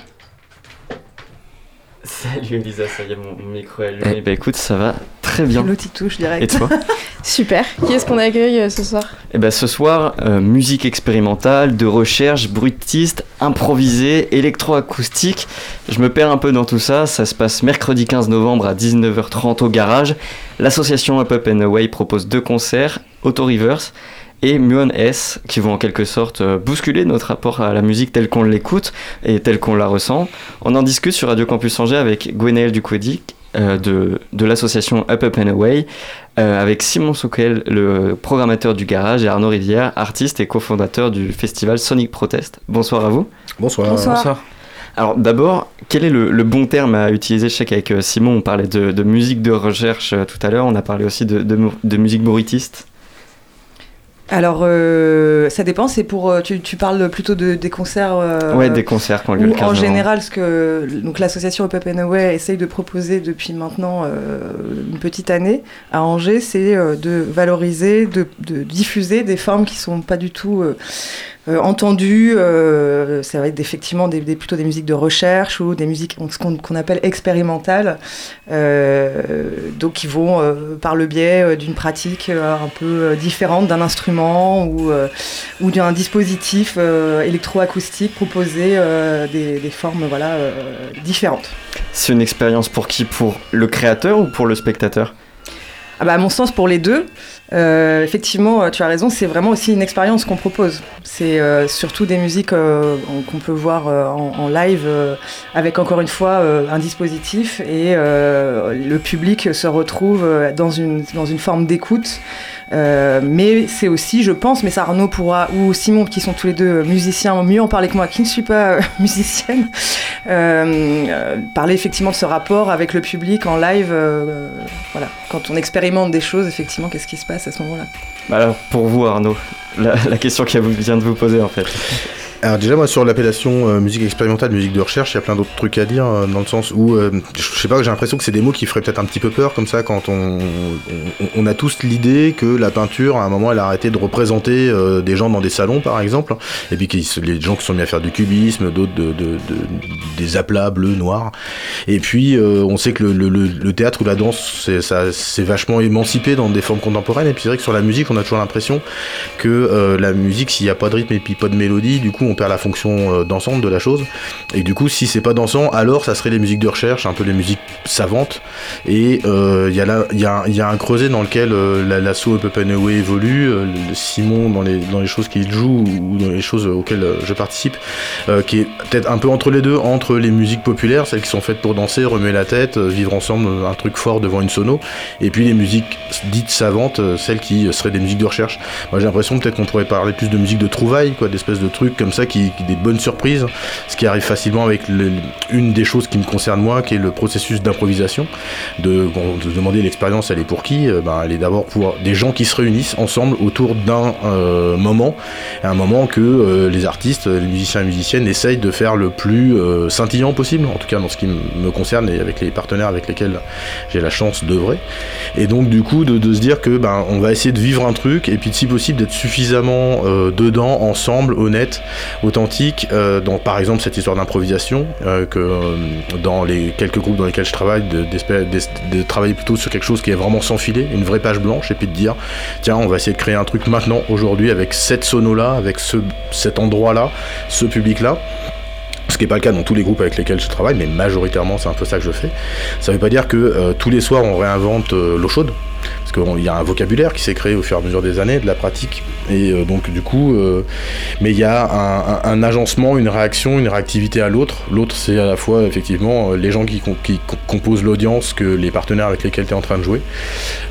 Salut Elisa, ça y est, mon micro est allumé. Bah écoute, ça va très bien. L'autre il touche direct. Et toi? Super. Qui est-ce qu'on accueille euh, ce soir? Et bah ce soir, euh, musique expérimentale, de recherche, bruitiste, improvisée, électroacoustique. Je me perds un peu dans tout ça. Ça se passe mercredi 15 novembre à 19h30 au garage. L'association Up Up and Away propose deux concerts, Auto Reverse et Muon S, qui vont en quelque sorte euh, bousculer notre rapport à la musique telle qu'on l'écoute et telle qu'on la ressent. On en discute sur Radio Campus Angers avec Gwenaël Ducodic euh, de, de l'association Up Up and Away, euh, avec Simon Souquel, le programmateur du garage, et Arnaud Rivière, artiste et cofondateur du festival Sonic Protest. Bonsoir à vous. Bonsoir. Bonsoir. Alors d'abord, quel est le, le bon terme à utiliser? Je sais qu'avec Simon, on parlait de, de musique de recherche euh, tout à l'heure, on a parlé aussi de, de musique bruitiste. Alors, euh, ça dépend, c'est pour. euh, Tu, tu parles plutôt de, des concerts. euh, ouais, des concerts qui ont lieu le Ou 15 en général, ce que donc l'association Up and Away essaye de proposer depuis maintenant euh, une petite année à Angers, c'est euh, de valoriser, de, de diffuser des formes qui sont pas du tout entendues. ça va être effectivement des, des- plutôt des musiques de recherche ou des musiques ce qu'on appelle expérimentales, euh, donc qui vont euh, par le biais euh, d'une pratique un peu différente d'un instrument ou ou d'un dispositif électroacoustique proposer des, des formes voilà, différentes. C'est une expérience pour qui? Pour le créateur ou pour le spectateur? Ah bah, à mon sens, pour les deux, euh, effectivement, euh, tu as raison, c'est vraiment aussi une expérience qu'on propose. C'est euh, surtout des musiques qu'on peut voir en, live avec encore une fois un dispositif et le public se retrouve dans une, dans une forme d'écoute. Mais c'est aussi, je pense, mais ça Arnaud pourra, ou Simon, qui sont tous les deux musiciens, mieux en parler que moi, qui ne suis pas musicienne, parler effectivement de ce rapport avec le public en live. voilà, quand on expérimente des choses, effectivement, qu'est-ce qui se passe? À ce moment-là Bah Alors pour vous Arnaud, la, la question qu'elle vient de vous poser en fait. Alors déjà moi sur l'appellation euh, musique expérimentale, musique de recherche, il y a plein d'autres trucs à dire euh, dans le sens où euh, je sais pas, j'ai l'impression que c'est des mots qui feraient peut-être un petit peu peur comme ça quand on, on, a tous l'idée que la peinture à un moment elle a arrêté de représenter des gens dans des salons par exemple et puis les gens qui sont mis à faire du cubisme, d'autres de, de, de- des aplats bleus, noirs. Et puis on sait que le, le, le- théâtre ou la danse c'est ça c'est vachement émancipé dans des formes contemporaines et puis c'est vrai que sur la musique on a toujours l'impression que la musique s'il n'y a pas de rythme et puis pas de mélodie du coup on perd la fonction euh, dansante de la chose. Et du coup si c'est pas dansant alors ça serait les musiques de recherche un peu les musiques savantes. Et euh, il y là il y a, y a un creuset dans lequel euh, la- l'assaut Up and Away évolue euh, Simon dans les, dans les choses qu'il joue ou dans les choses auxquelles euh, je participe euh, qui est peut-être un peu entre les deux entre les musiques populaires celles qui sont faites pour danser remuer la tête euh, vivre ensemble euh, un truc fort devant une sono et puis les musiques dites savantes euh, celles qui euh, seraient des musiques de recherche. Moi j'ai l'impression peut-être qu'on pourrait parler plus de musique de trouvailles, quoi, d'espèces de trucs comme ça qui, qui- des bonnes surprises, ce qui arrive facilement avec une des choses qui me concerne moi, qui est le processus d'improvisation. De, quand on te demandait l'expérience, elle est pour qui Euh, ben, Elle est d'abord pour des gens qui se réunissent ensemble autour d'un euh, moment, un moment que euh, les artistes, les musiciens et musiciennes essayent de faire le plus scintillant possible, en tout cas dans ce qui me concerne et avec les partenaires avec lesquels j'ai la chance d'œuvrer. Et donc du coup de, se dire que ben on va essayer de vivre un truc et puis si possible d'être suffisamment dedans, ensemble, honnête, authentique, euh, dans par exemple cette histoire d'improvisation, euh, que euh, dans les quelques groupes dans lesquels je travaille, de, travailler plutôt sur quelque chose qui est vraiment sans filet, une vraie page blanche, et puis de dire tiens on va essayer de créer un truc maintenant, aujourd'hui, avec cette sono là, avec ce, cet endroit là, ce public là. Ce qui n'est pas le cas dans tous les groupes avec lesquels je travaille, mais majoritairement c'est un peu ça que je fais. Ça veut pas dire que tous les soirs on réinvente l'eau chaude, parce qu'il y a un vocabulaire qui s'est créé au fur et à mesure des années, de la pratique, et euh, donc du coup, euh, mais il y a un, un- un agencement, une réaction, une réactivité à l'autre. L'autre c'est à la fois effectivement euh, les gens qui, com- qui com- composent l'audience que les partenaires avec lesquels tu es en train de jouer,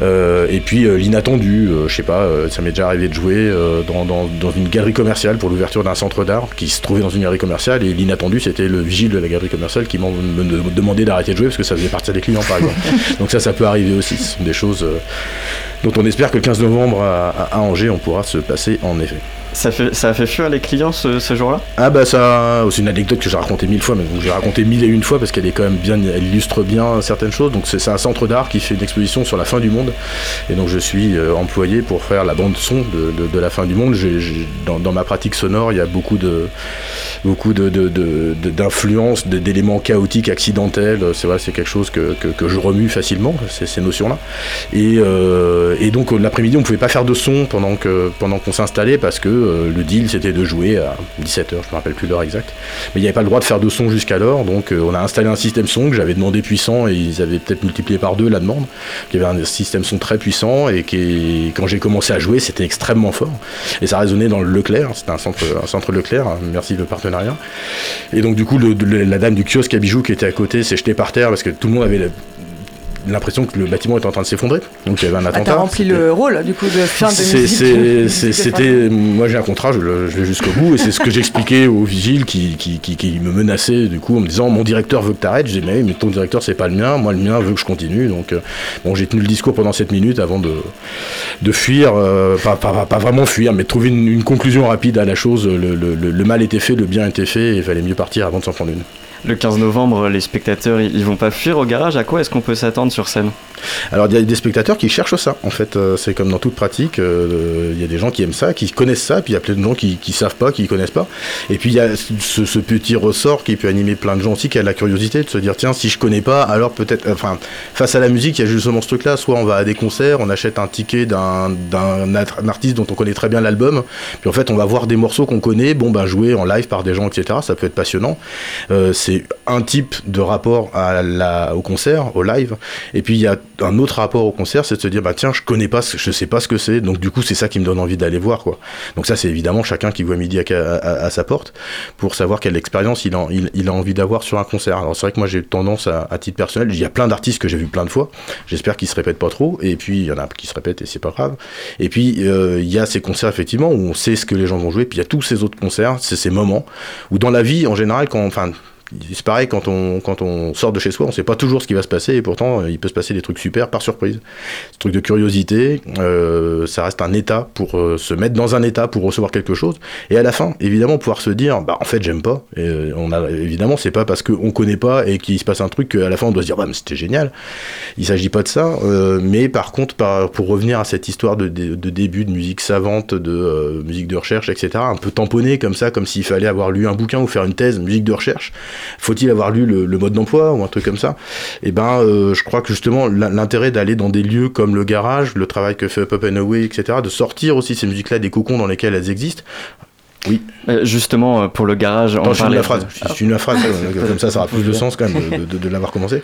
et puis l'inattendu, je sais pas, ça m'est déjà arrivé de jouer dans, dans- dans une galerie commerciale pour l'ouverture d'un centre d'art qui se trouvait dans une galerie commerciale, et l'inattendu c'était le vigile de la galerie commerciale qui me demandait d'arrêter de jouer parce que ça faisait partir des clients par exemple. Donc ça, ça peut arriver aussi. Ce sont des choses dont on espère que le 15 novembre à, Angers, on pourra se passer en effet. Ça, fait, ça a fait fuir les clients ce, ce jour-là? Ah bah ça, c'est une anecdote que j'ai racontée mille fois, mais j'ai raconté mille et une fois parce qu'elle est quand même bien, illustre bien certaines choses. Donc c'est un centre d'art qui fait une exposition sur la fin du monde, et donc je suis euh, employé pour faire la bande son de, de- la fin du monde. J'ai- dans, dans ma pratique sonore, il y a beaucoup de beaucoup d'influences, de- d'éléments chaotiques, accidentels. C'est vrai, c'est quelque chose que, que- je remue facilement, ces, notions-là. Et, euh, et donc euh, l'après-midi, on pouvait pas faire de son pendant que pendant qu'on s'installait parce que euh, le deal c'était de jouer à 17h, je me rappelle plus l'heure exacte. Mais il n'y avait pas le droit de faire de son jusqu'alors, donc euh, on a installé un système son que j'avais demandé puissant et ils avaient peut-être multiplié par deux la demande. Il y avait un système son très puissant et qui, quand j'ai commencé à jouer, c'était extrêmement fort. Et ça résonnait dans le Leclerc, c'était un centre, un centre Leclerc, hein, merci le partenariat. Et donc du coup, la dame du kiosque à bijoux qui était à côté s'est jetée par terre parce que tout le monde avait l'impression que le bâtiment était en train de s'effondrer. Donc il y avait un Ah, attentat. T'as rempli le rôle du coup de fin de C'était, moi j'ai un contrat, je, le- je vais jusqu'au bout, et c'est ce que j'expliquais aux vigiles qui, qui, qui, qui me menaçaient du coup en me disant mon directeur veut que t'arrêtes. J'ai mais, mais ton directeur c'est pas le mien, moi le mien veut que je continue. Donc euh, bon j'ai tenu le discours pendant 7 minutes avant de, de fuir, euh, pas, pas, pas- vraiment fuir, mais de trouver une, une conclusion rapide à la chose. Le, le- le- le mal était fait, le bien était fait, et il fallait mieux partir avant de s'en prendre une. Le 15 novembre, les spectateurs, ils vont pas fuir au garage. À quoi est-ce qu'on peut s'attendre sur scène? Alors il y a des spectateurs qui cherchent ça. En fait, euh, c'est comme dans toute pratique. euh, Il y a des gens qui aiment ça, qui connaissent ça, puis il y a plein de gens qui, savent pas, qui connaissent pas. Et puis il y a ce, petit ressort qui peut animer plein de gens aussi, qui a la curiosité de se dire tiens si je connais pas, alors peut-être. Enfin, face à la musique, il y a justement ce truc-là. Soit on va à des concerts, on achète un ticket d'un artiste dont on connaît très bien l'album, puis en fait on va voir des morceaux qu'on connaît, bon ben joués en live par des gens, etc. Ça peut être passionnant. Euh, c'est un type de rapport au concert, au live. Et puis il y a un autre rapport au concert, c'est de se dire bah tiens, je connais pas, je sais pas ce que c'est, donc du coup c'est ça qui me donne envie d'aller voir quoi. Donc ça c'est évidemment chacun qui voit midi à, sa porte pour savoir quelle expérience il a, envie d'avoir sur un concert. Alors c'est vrai que moi j'ai tendance à, titre personnel, il y a plein d'artistes que j'ai vu plein de fois. J'espère qu'ils se répètent pas trop. Et puis il y en a qui se répètent et c'est pas grave. Et puis euh, il y a ces concerts effectivement où on sait ce que les gens vont jouer. Puis il y a tous ces autres concerts, c'est ces moments où dans la vie en général quand c'est pareil quand on, quand on sort de chez soi, on sait pas toujours ce qui va se passer et pourtant euh, il peut se passer des trucs super par surprise. Ce truc de curiosité, euh, ça reste un état pour euh, se mettre dans un état pour recevoir quelque chose et à la fin, évidemment, pouvoir se dire bah en fait j'aime pas. Et, on a évidemment c'est pas parce qu'on connaît pas et qu'il se passe un truc qu'à la fin on doit se dire bah c'était génial. Il s'agit pas de ça, mais par contre pour revenir à cette histoire de, de, de début de musique savante, de musique de recherche, etc. Un peu tamponné comme ça, comme s'il fallait avoir lu un bouquin ou faire une thèse musique de recherche. Faut-il avoir lu le, mode d'emploi ou un truc comme ça? Et ben, euh, je crois que justement l'in- l'intérêt d'aller dans des lieux comme le garage, le travail que fait Up and Away, etc., de sortir aussi ces musiques-là des cocons dans lesquels elles existent. Oui. Euh, Justement, euh, pour le garage, on Attends, je finis parlait la phrase. Je la phrase, euh, comme ça, ça aura plus de sens quand même de, de- de l'avoir commencé.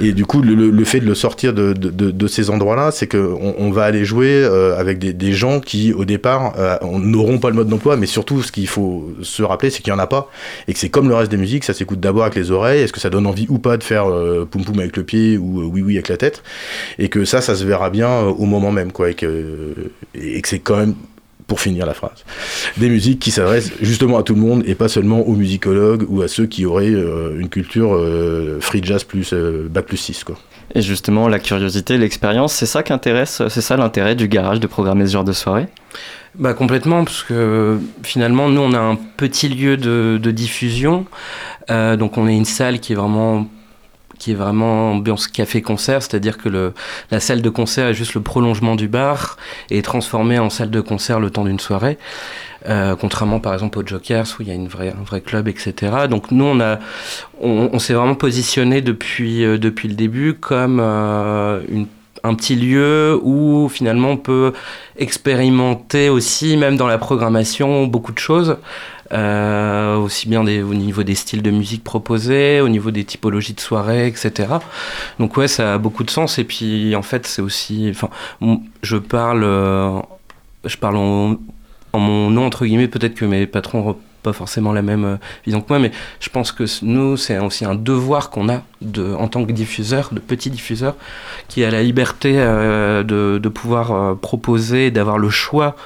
Et du coup, le, fait de le sortir de, de- ces endroits-là, c'est qu'on on va aller jouer avec des, des gens qui, au départ, on- n'auront pas le mode d'emploi, mais surtout, ce qu'il faut se rappeler, c'est qu'il n'y en a pas. Et que c'est comme le reste des musiques, ça s'écoute d'abord avec les oreilles. Est-ce que ça donne envie ou pas de faire euh, poum poum avec le pied ou euh, oui oui avec la tête? Et que ça, ça se verra bien au moment même, quoi. Et que, et que c'est quand même pour finir la phrase. Des musiques qui s'adressent justement à tout le monde et pas seulement aux musicologues ou à ceux qui auraient euh, une culture euh, free jazz plus euh, bac plus 6 quoi. Et justement, la curiosité, l'expérience, c'est ça qui intéresse, c'est ça l'intérêt du garage de programmer ce genre de soirée? Bah complètement, parce que finalement, nous, on a un petit lieu de, de diffusion. Euh, donc, on est une salle qui est vraiment qui est vraiment ambiance café-concert, c'est-à-dire que la salle de concert est juste le prolongement du bar et est transformée en salle de concert le temps d'une soirée. Euh, contrairement par exemple au Jokers où il y a une vraie, un vrai club, etc. Donc nous on on, s'est vraiment positionné depuis euh, depuis le début comme euh, un petit lieu où finalement on peut expérimenter aussi, même dans la programmation, beaucoup de choses. Euh, aussi bien au niveau des styles de musique proposés, au niveau des typologies de soirée, etc. Donc ouais, ça a beaucoup de sens. Et puis en fait, c'est aussi, enfin, je parle, euh, je parle en, mon nom entre guillemets. Peut-être que mes patrons pas forcément la même euh, vision que moi, mais je pense que nous, c'est aussi un devoir qu'on a de, en tant que diffuseur, de petit diffuseur, qui a la liberté de, pouvoir proposer, d'avoir le choix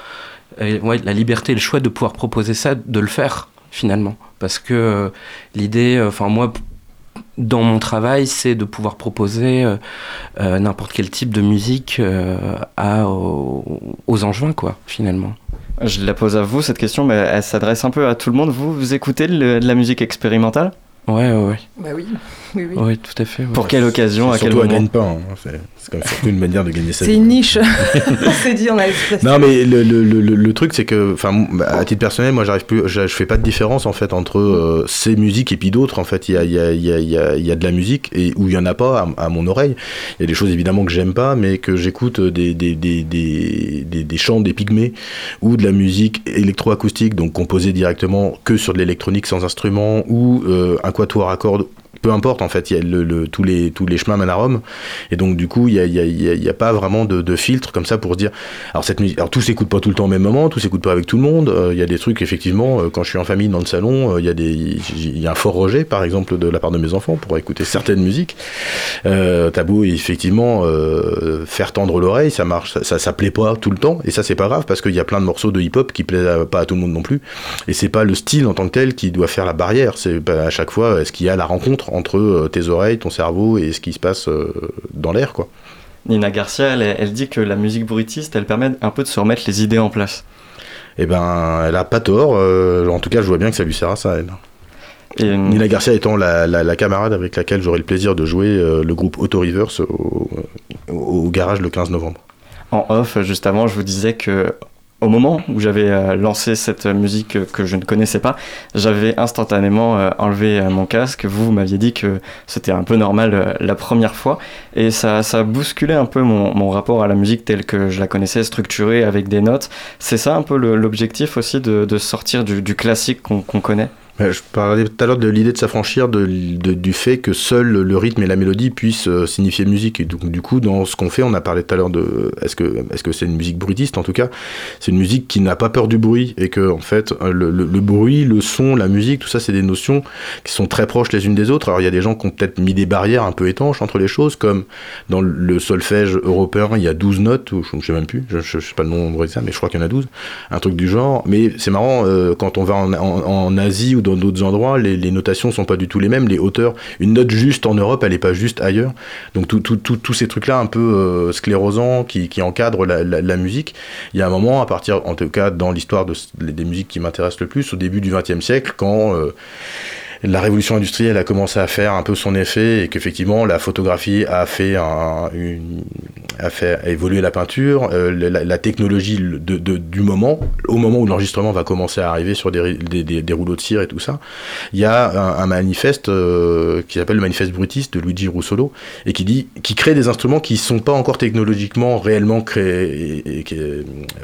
et, ouais, la liberté et le choix de pouvoir proposer ça, de le faire finalement. Parce que euh, l'idée, euh, enfin moi, dans mon travail, c'est de pouvoir proposer euh, euh, n'importe quel type de musique euh, à, aux, aux Angevins, quoi, finalement. Je la pose à vous cette question, mais elle s'adresse un peu à tout le monde. Vous, vous écoutez le- de la musique expérimentale? Ouais, ouais, ouais. Bah oui, oui, oui. Oui, tout à fait. Pour quelle occasion, à C'est quel moment gagne-pain. hein. C'est c'est quand même surtout une manière de gagner sa C'est vie. une niche. On s'est dit, on a. Non mais le, le, le, le- truc c'est que enfin m- à titre personnel moi j'arrive plus je, je fais pas de différence en fait entre euh, ces musiques et puis d'autres en fait il y a, il y, a, il y, a, il y, a, il y a de la musique et où il y en a pas à, à mon oreille il y a des choses évidemment que j'aime pas mais que j'écoute des, des, des, des, des, des chants des pygmées ou de la musique électroacoustique donc composée directement que sur de l'électronique sans instrument ou euh, un quatuor à cordes peu importe en fait, il y a le, le- tous, les, tous les chemins mènent à Rome, et donc du coup il n'y a, a, a- a pas vraiment de, de filtre comme ça pour dire, alors cette musique, alors tout s'écoute pas tout le temps au même moment, tout s'écoute pas avec tout le monde, Euh, il y a des trucs effectivement, euh, quand je suis en famille dans le salon, euh, il y a y a un fort rejet par exemple de la part de mes enfants pour écouter certaines musiques, euh, t'as beau effectivement euh, faire tendre l'oreille, ça marche, ça, ça, plaît pas tout le temps, et ça c'est pas grave parce qu'il y a plein de morceaux de hip-hop qui plaisent pas à tout le monde non plus, et c'est pas le style en tant que tel qui doit faire la barrière, c'est bah, à chaque fois est-ce qu'il y a la rencontre entre euh, tes oreilles, ton cerveau et ce qui se passe euh, dans l'air quoi. Nina Garcia, elle, elle dit que la musique bruitiste, elle permet un peu de se remettre les idées en place. Eh ben, elle a pas tort. euh, en tout cas, je vois bien que ça lui sert à ça. Elle. Et, Nina Garcia étant la, la- la camarade avec laquelle j'aurai le plaisir de jouer euh, le groupe Auto Reverse au, au- au garage le 15 novembre. En off, juste avant, je vous disais que au moment où j'avais euh, lancé cette musique que je ne connaissais pas, j'avais instantanément euh, enlevé euh, mon casque. Vous, m'aviez dit que c'était un peu normal la première fois. Et ça, ça a bousculé un peu mon, mon rapport à la musique telle que je la connaissais, structurée avec des notes. C'est ça un peu l'objectif aussi de, de sortir du, classique qu'on connaît? Je parlais tout à l'heure de l'idée de s'affranchir du fait que seul le rythme et la mélodie puissent euh, signifier musique. Et donc, du coup, dans ce qu'on fait, on a parlé tout à l'heure de est-ce que est-ce que c'est une musique bruitiste en tout cas? C'est une musique qui n'a pas peur du bruit et que en fait euh, le, bruit, le son, la musique, tout ça, c'est des notions qui sont très proches les unes des autres. Alors il y a des gens qui ont peut-être mis des barrières un peu étanches entre les choses, comme dans le solfège européen, il y a 12 notes, ou je ne sais même plus, je ne sais pas le nombre exact, mais je crois qu'il y en a 12, un truc du genre. Mais c'est marrant, euh, quand on va en Asie ou dans d'autres endroits, les, les notations sont pas du tout les mêmes, les hauteurs. Une note juste en Europe, elle n'est pas juste ailleurs. Donc tout- tout- tout- tous ces trucs-là un peu euh, sclérosants qui, qui encadrent la, musique, il y a un moment, à partir, en tout cas dans l'histoire de, des musiques qui m'intéressent le plus, au début du XXe siècle, quand... euh, la révolution industrielle a commencé à faire un peu son effet et qu'effectivement la photographie a fait, évolué la peinture, euh, la, technologie du moment, au moment où l'enregistrement va commencer à arriver sur des, rouleaux de cire et tout ça, il y a un, manifeste euh, qui s'appelle le manifeste brutiste de Luigi Russolo et qui dit qui crée des instruments qui sont pas encore technologiquement réellement créés et,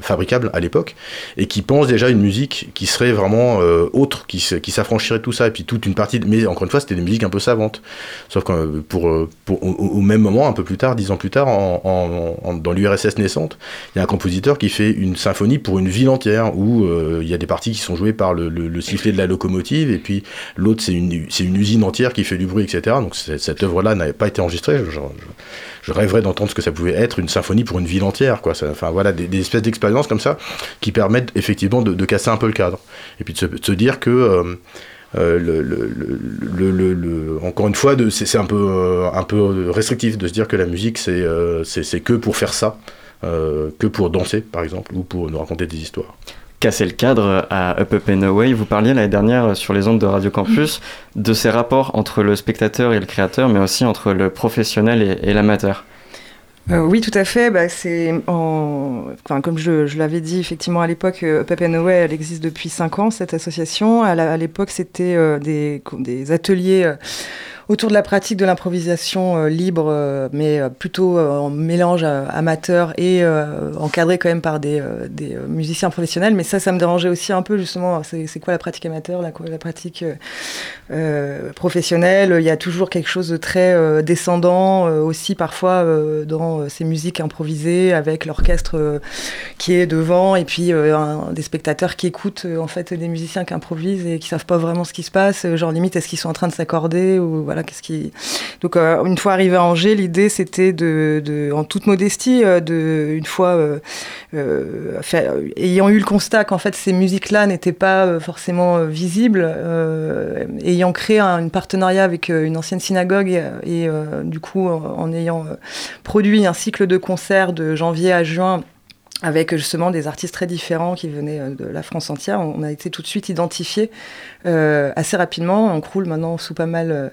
fabricables à l'époque et qui pense déjà une musique qui serait vraiment euh, autre, qui s'affranchirait de tout ça. Et puis toute une partie, mais encore une fois, c'était des musiques un peu savantes. Sauf que euh, pour, euh, au, même moment, un peu plus tard, dix ans plus tard, dans l'URSS naissante, il y a un compositeur qui fait une symphonie pour une ville entière où euh, il y a des parties qui sont jouées par le, le- le sifflet de la locomotive et puis l'autre c'est une, une usine entière qui fait du bruit, etc. Donc cette œuvre-là n'avait pas été enregistrée. Je, rêverais d'entendre ce que ça pouvait être une symphonie pour une ville entière, quoi. Enfin voilà, des, espèces d'expériences comme ça qui permettent effectivement de, casser un peu le cadre et puis de se, dire que le, le- le- le- le- le- encore une fois, c'est c'est un peu, euh, un peu restrictif de se dire que la musique c'est euh, c'est que pour faire ça, euh, que pour danser par exemple ou pour nous raconter des histoires. casser le cadre à Up Up and Away. Vous parliez l'année dernière sur les ondes de Radio Campus de ces rapports entre le spectateur et le créateur, mais aussi entre le professionnel et, et l'amateur. Euh, oui, tout à fait. Bah, c'est en... enfin, comme je, l'avais dit effectivement à l'époque, euh, and Away, elle existe depuis 5 ans, cette association. À l'époque, c'était euh, des, ateliers autour de la pratique de l'improvisation euh, libre, euh, mais euh, plutôt en mélange amateur et encadré quand même par des, musiciens professionnels. Mais ça, ça me dérangeait aussi un peu justement. C'est quoi la pratique amateur, la, la pratique professionnelle Il y a toujours quelque chose de très descendant aussi parfois dans ces musiques improvisées avec l'orchestre qui est devant et puis des spectateurs qui écoutent en fait des musiciens qui improvisent et qui savent pas vraiment ce qui se passe. Genre limite est-ce qu'ils sont en train de s'accorder ou voilà Donc euh, une fois arrivé à Angers, l'idée c'était de, en toute modestie, euh, de une fois euh, ayant eu le constat qu'en fait ces musiques-là n'étaient pas forcément visibles, ayant créé un, partenariat avec une ancienne synagogue et, du coup en, en ayant produit un cycle de concerts de janvier à juin avec justement des artistes très différents qui venaient euh, de la France entière. On a été tout de suite identifiés euh, assez rapidement. On croule maintenant sous pas mal euh,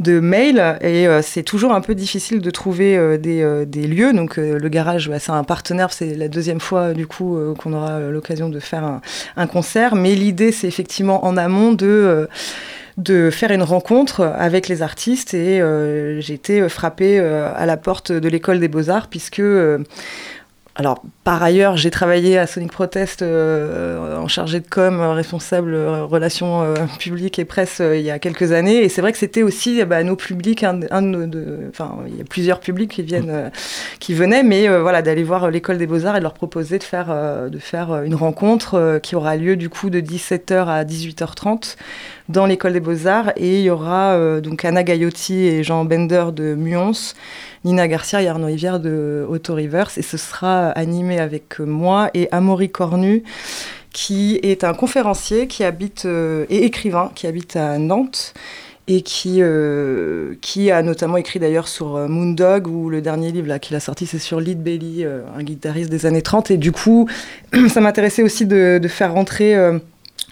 de mails et euh, c'est toujours un peu difficile de trouver euh, des, lieux. Donc le garage, bah, c'est un partenaire. C'est la deuxième fois du coup qu'on aura l'occasion de faire un, concert. Mais l'idée, c'est effectivement en amont de de faire une rencontre avec les artistes et j'ai été frappée à la porte de l'école des beaux-arts puisque alors, par ailleurs, j'ai travaillé à Sonic Protest euh, en chargé de com, euh, responsable euh, relations publiques et presse il y a quelques années. Et c'est vrai que c'était aussi bah, nos publics, il y a plusieurs publics qui venaient, mais voilà, d'aller voir l'école des beaux-arts et de leur proposer de faire, de faire une rencontre qui aura lieu du coup de 17h à 18h30 dans l'école des beaux-arts. Et il y aura euh, donc Anna Gaiotti et Jean Bender de Muons, Nina Garcia et Arnaud Hivière de Auto Reverse. Et ce sera animé avec moi et Amaury Cornu, qui est un conférencier qui habite euh, et écrivain qui habite à Nantes et qui, euh, qui a notamment écrit d'ailleurs sur euh, Moondog ou le dernier livre qu'il a sorti c'est sur Lead Belly, un guitariste des années 30 et du coup ça m'intéressait aussi de, de faire rentrer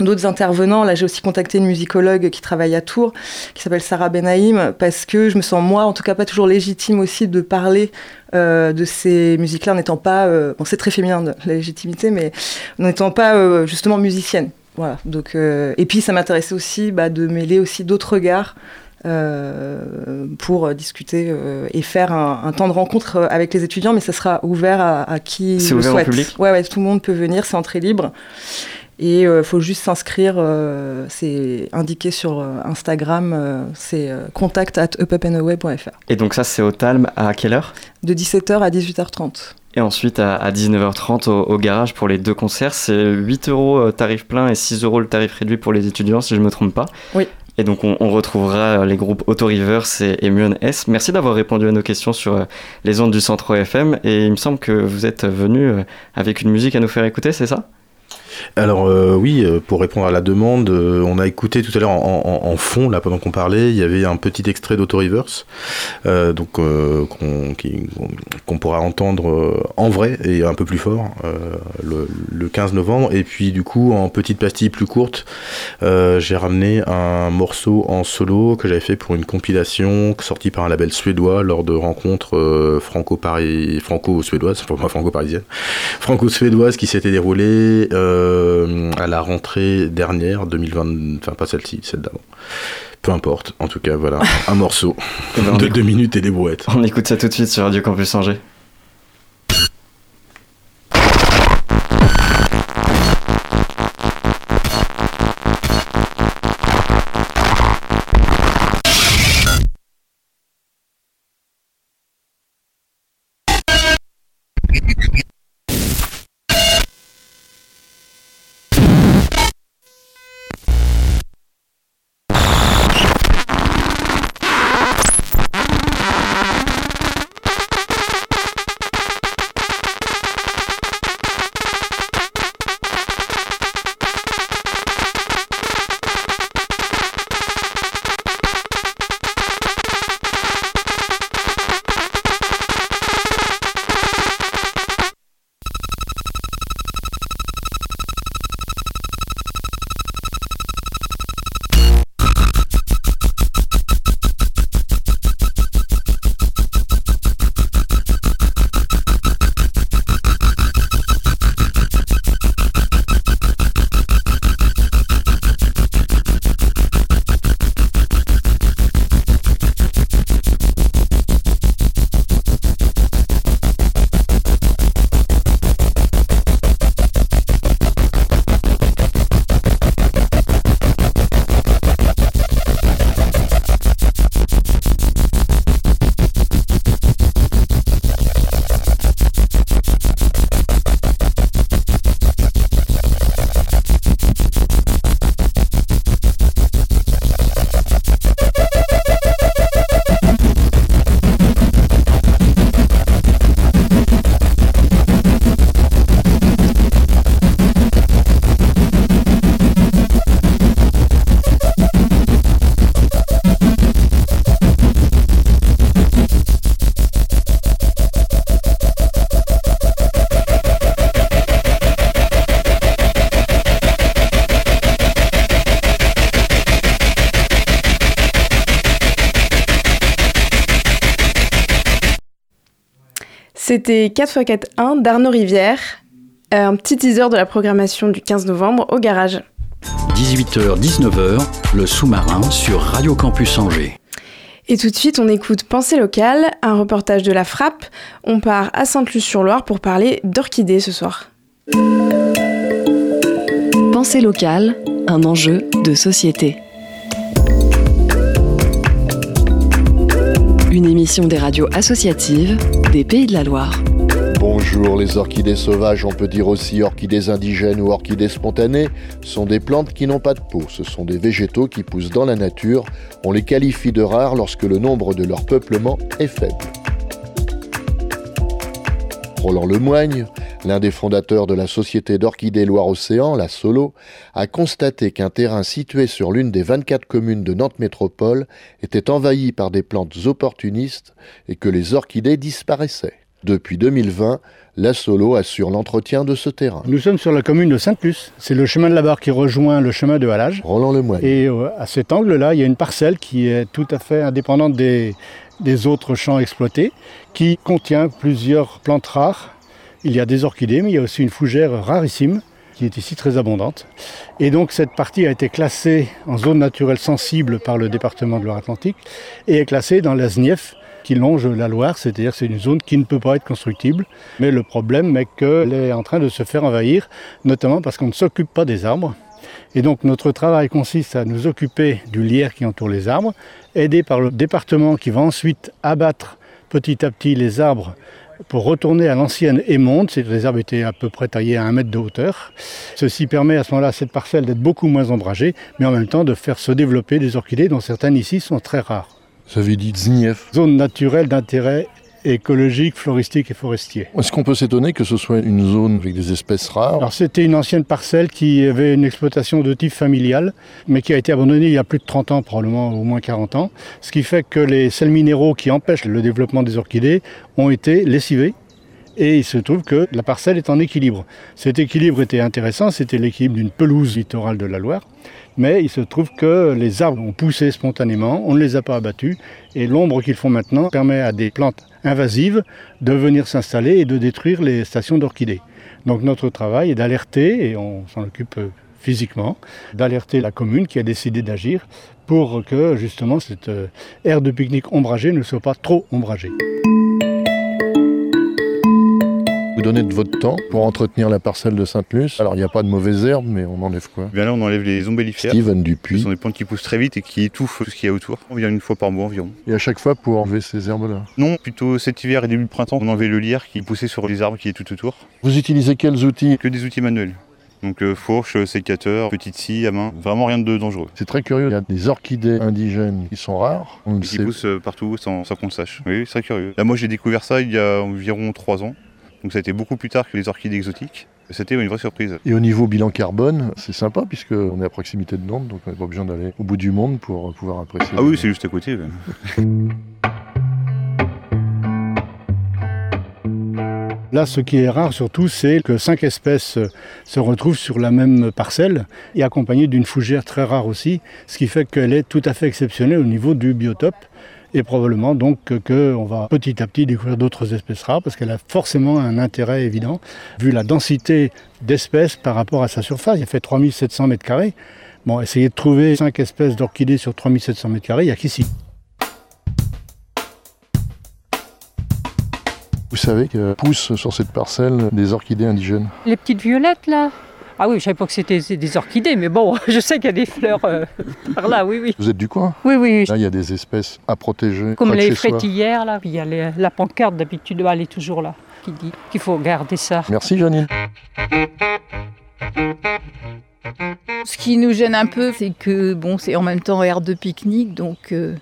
d'autres intervenants. Là, j'ai aussi contacté une musicologue qui travaille à Tours, qui s'appelle Sarah Benaïm, parce que je me sens, moi, en tout cas, pas toujours légitime aussi de parler euh, de ces musiques-là en n'étant pas. euh, bon, c'est très féminin, de- la légitimité, mais en n'étant pas euh, justement musicienne. Voilà. Donc, et puis, ça m'intéressait aussi bah, de mêler aussi d'autres regards. pour discuter et faire un, un temps de rencontre avec les étudiants, mais ça sera ouvert à, à qui le ouvert au souhaite. public? Ouais, ouais, tout le monde peut venir, c'est entrée libre. Et il faut juste s'inscrire, euh, c'est indiqué sur euh, Instagram, euh, c'est euh, contact at. Et donc ça, c'est au Talm à quelle heure? De 17h à 18h30. Et ensuite à, à 19h30 au, au garage pour les deux concerts. C'est 8 euros euh, tarif plein et 6 euros le tarif réduit pour les étudiants, si je ne me trompe pas. Oui. Et donc on, on retrouvera euh, les groupes Auto Reverse et, et Muon S. Merci d'avoir répondu à nos questions sur euh, les ondes du Centre FM. Et il me semble que vous êtes venu euh, avec une musique à nous faire écouter, c'est ça? Alors euh, oui, euh, pour répondre à la demande, euh, on a écouté tout à l'heure en, fond, là pendant qu'on parlait, il y avait un petit extrait d'Auto-Reverse, donc qu'on pourra entendre en vrai et un peu plus fort le, le 15 novembre. Et puis du coup, en petite pastille plus courte, j'ai ramené un morceau en solo que j'avais fait pour une compilation sortie par un label suédois lors de rencontres franco-paris- franco-suédoises, franco-parisiennes, franco-suédoises qui s'étaient déroulées euh, à la rentrée dernière, 2020, enfin pas celle-ci, celle d'avant. Peu importe, en tout cas, voilà, un morceau ben, de écoute- deux minutes et des brouettes. On écoute ça tout de suite sur Radio Campus Angers. C'était 4x4-1 d'Arnaud Rivière, un petit teaser de la programmation du 15 novembre au garage. 18h-19h, le sous-marin sur Radio Campus Angers. Et tout de suite, on écoute Pensée locale, un reportage de la Frappe. On part à Sainte-Luce-sur-Loire pour parler d'orchidées ce soir. Pensée locale, un enjeu de société. Une émission des radios associatives des Pays de la Loire. Bonjour, les orchidées sauvages, on peut dire aussi orchidées indigènes ou orchidées spontanées, sont des plantes qui n'ont pas de peau. Ce sont des végétaux qui poussent dans la nature. On les qualifie de rares lorsque le nombre de leur peuplement est faible. Roland Lemoigne, l'un des fondateurs de la Société d'Orchidées Loire-Océan, la Solo, a constaté qu'un terrain situé sur l'une des 24 communes de Nantes Métropole était envahi par des plantes opportunistes et que les orchidées disparaissaient. Depuis 2020, la Solo assure l'entretien de ce terrain. Nous sommes sur la commune de Sainte-Luce. C'est le chemin de la barre qui rejoint le chemin de halage. Roland Lemoigne. Et euh, à cet angle-là, il y a une parcelle qui est tout à fait indépendante des, des autres champs exploités, qui contient plusieurs plantes rares. Il y a des orchidées, mais il y a aussi une fougère rarissime qui est ici très abondante. Et donc cette partie a été classée en zone naturelle sensible par le département de Loire-Atlantique et est classée dans la SNIEF qui longe la Loire, c'est-à-dire c'est une zone qui ne peut pas être constructible. Mais le problème est qu'elle est en train de se faire envahir, notamment parce qu'on ne s'occupe pas des arbres. Et donc notre travail consiste à nous occuper du lierre qui entoure les arbres, aidé par le département qui va ensuite abattre petit à petit les arbres pour retourner à l'ancienne émonde, les arbres étaient à peu près taillés à un mètre de hauteur. Ceci permet à ce moment-là à cette parcelle d'être beaucoup moins ombragée, mais en même temps de faire se développer des orchidées dont certaines ici sont très rares. Ça veut dire ZNIEF. Zone naturelle d'intérêt écologique, floristique et forestier. Est-ce qu'on peut s'étonner que ce soit une zone avec des espèces rares? Alors c'était une ancienne parcelle qui avait une exploitation de type familial, mais qui a été abandonnée il y a plus de 30 ans, probablement au moins 40 ans, ce qui fait que les sels minéraux qui empêchent le développement des orchidées ont été lessivés. Et il se trouve que la parcelle est en équilibre. Cet équilibre était intéressant, c'était l'équilibre d'une pelouse littorale de la Loire. Mais il se trouve que les arbres ont poussé spontanément, on ne les a pas abattus, et l'ombre qu'ils font maintenant permet à des plantes invasives de venir s'installer et de détruire les stations d'orchidées. Donc notre travail est d'alerter, et on s'en occupe euh, physiquement, d'alerter la commune qui a décidé d'agir pour que justement cette euh, aire de pique-nique ombragée ne soit pas trop ombragée. Donnez de votre temps pour entretenir la parcelle de Sainte-Luce. Alors il n'y a pas de mauvaises herbes, mais on enlève quoi? Bien là, on enlève les ombellifères. Steven Dupuis. Ce sont des plantes qui poussent très vite et qui étouffent tout ce qu'il y a autour. On vient une fois par mois environ. Et à chaque fois pour enlever ces herbes-là? Non, plutôt cet hiver et début de printemps, on enlevait le lierre qui poussait sur les arbres qui est tout autour. Vous utilisez quels outils? Que des outils manuels. Donc euh, fourche, euh, sécateur, petite scie à main, vraiment rien de dangereux. C'est très curieux, il y a des orchidées indigènes qui sont rares. On Et qui poussent euh, partout sans, sans qu'on le sache. Oui, c'est très curieux. Là, moi, j'ai découvert ça il y a environ 3 ans. Donc ça a été beaucoup plus tard que les orchidées exotiques. C'était une vraie surprise. Et au niveau bilan carbone, c'est sympa puisqu'on est à proximité de Nantes, donc on n'a pas besoin d'aller au bout du monde pour pouvoir apprécier. Ah oui, c'est juste à côté. ouais. Là, ce qui est rare surtout, c'est que cinq espèces euh, se retrouvent sur la même parcelle et accompagnées d'une fougère très rare aussi, ce qui fait qu'elle est tout à fait exceptionnelle au niveau du biotope. Et probablement donc qu'on va petit à petit découvrir d'autres espèces rares parce qu'elle a forcément un intérêt évident vu la densité d'espèces par rapport à sa surface. Il fait 3700 mètres carrés. Bon, essayer de trouver cinq espèces d'orchidées sur 3700 mètres carrés, il n'y a qu'ici. Vous savez que poussent sur cette parcelle des orchidées indigènes? Les petites violettes là? Ah oui, je savais pas que c'était des orchidées, mais bon, je sais qu'il y a des fleurs euh, par là, oui, oui. Vous êtes du coin? Oui, oui. Là, il y a des espèces à protéger. Comme près de les chez soi. frétillères là, puis il y a les- la pancarte d'habitude, elle est toujours là, qui dit qu'il faut garder ça. Merci Janine. Ce qui nous gêne un peu, c'est que bon, c'est en même temps aire de pique-nique, donc euh,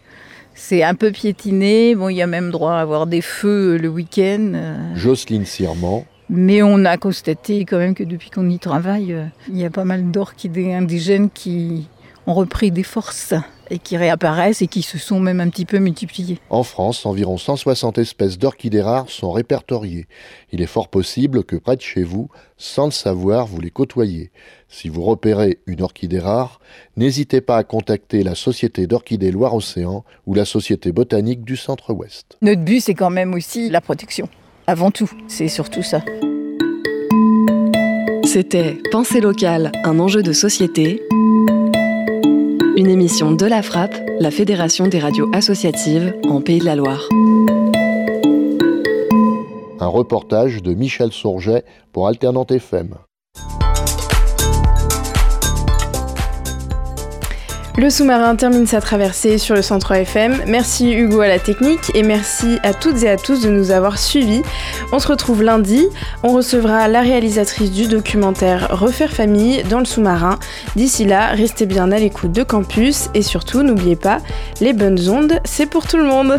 c'est un peu piétiné. Bon, il y a même droit à avoir des feux euh, le week-end. Jocelyne Sirman. Mais on a constaté quand même que depuis qu'on y travaille, euh, il y a pas mal d'orchidées indigènes qui ont repris des forces et qui réapparaissent et qui se sont même un petit peu multipliées. En France, environ 160 espèces d'orchidées rares sont répertoriées. Il est fort possible que près de chez vous, sans le savoir, vous les côtoyez. Si vous repérez une orchidée rare, n'hésitez pas à contacter la Société d'orchidées Loire-Océan ou la Société botanique du Centre-Ouest. Notre but, c'est quand même aussi la protection. Avant tout. C'est surtout ça. C'était Pensée locale, un enjeu de société. Une émission de la Frappe, la Fédération des radios associatives en Pays de la Loire. Un reportage de Michel Sourget pour Alternante FM. Le sous-marin termine sa traversée sur le centre FM. Merci Hugo à la technique et merci à toutes et à tous de nous avoir suivis. On se retrouve lundi. On recevra la réalisatrice du documentaire Refaire famille dans le sous-marin. D'ici là, restez bien à l'écoute de campus et surtout n'oubliez pas, les bonnes ondes, c'est pour tout le monde.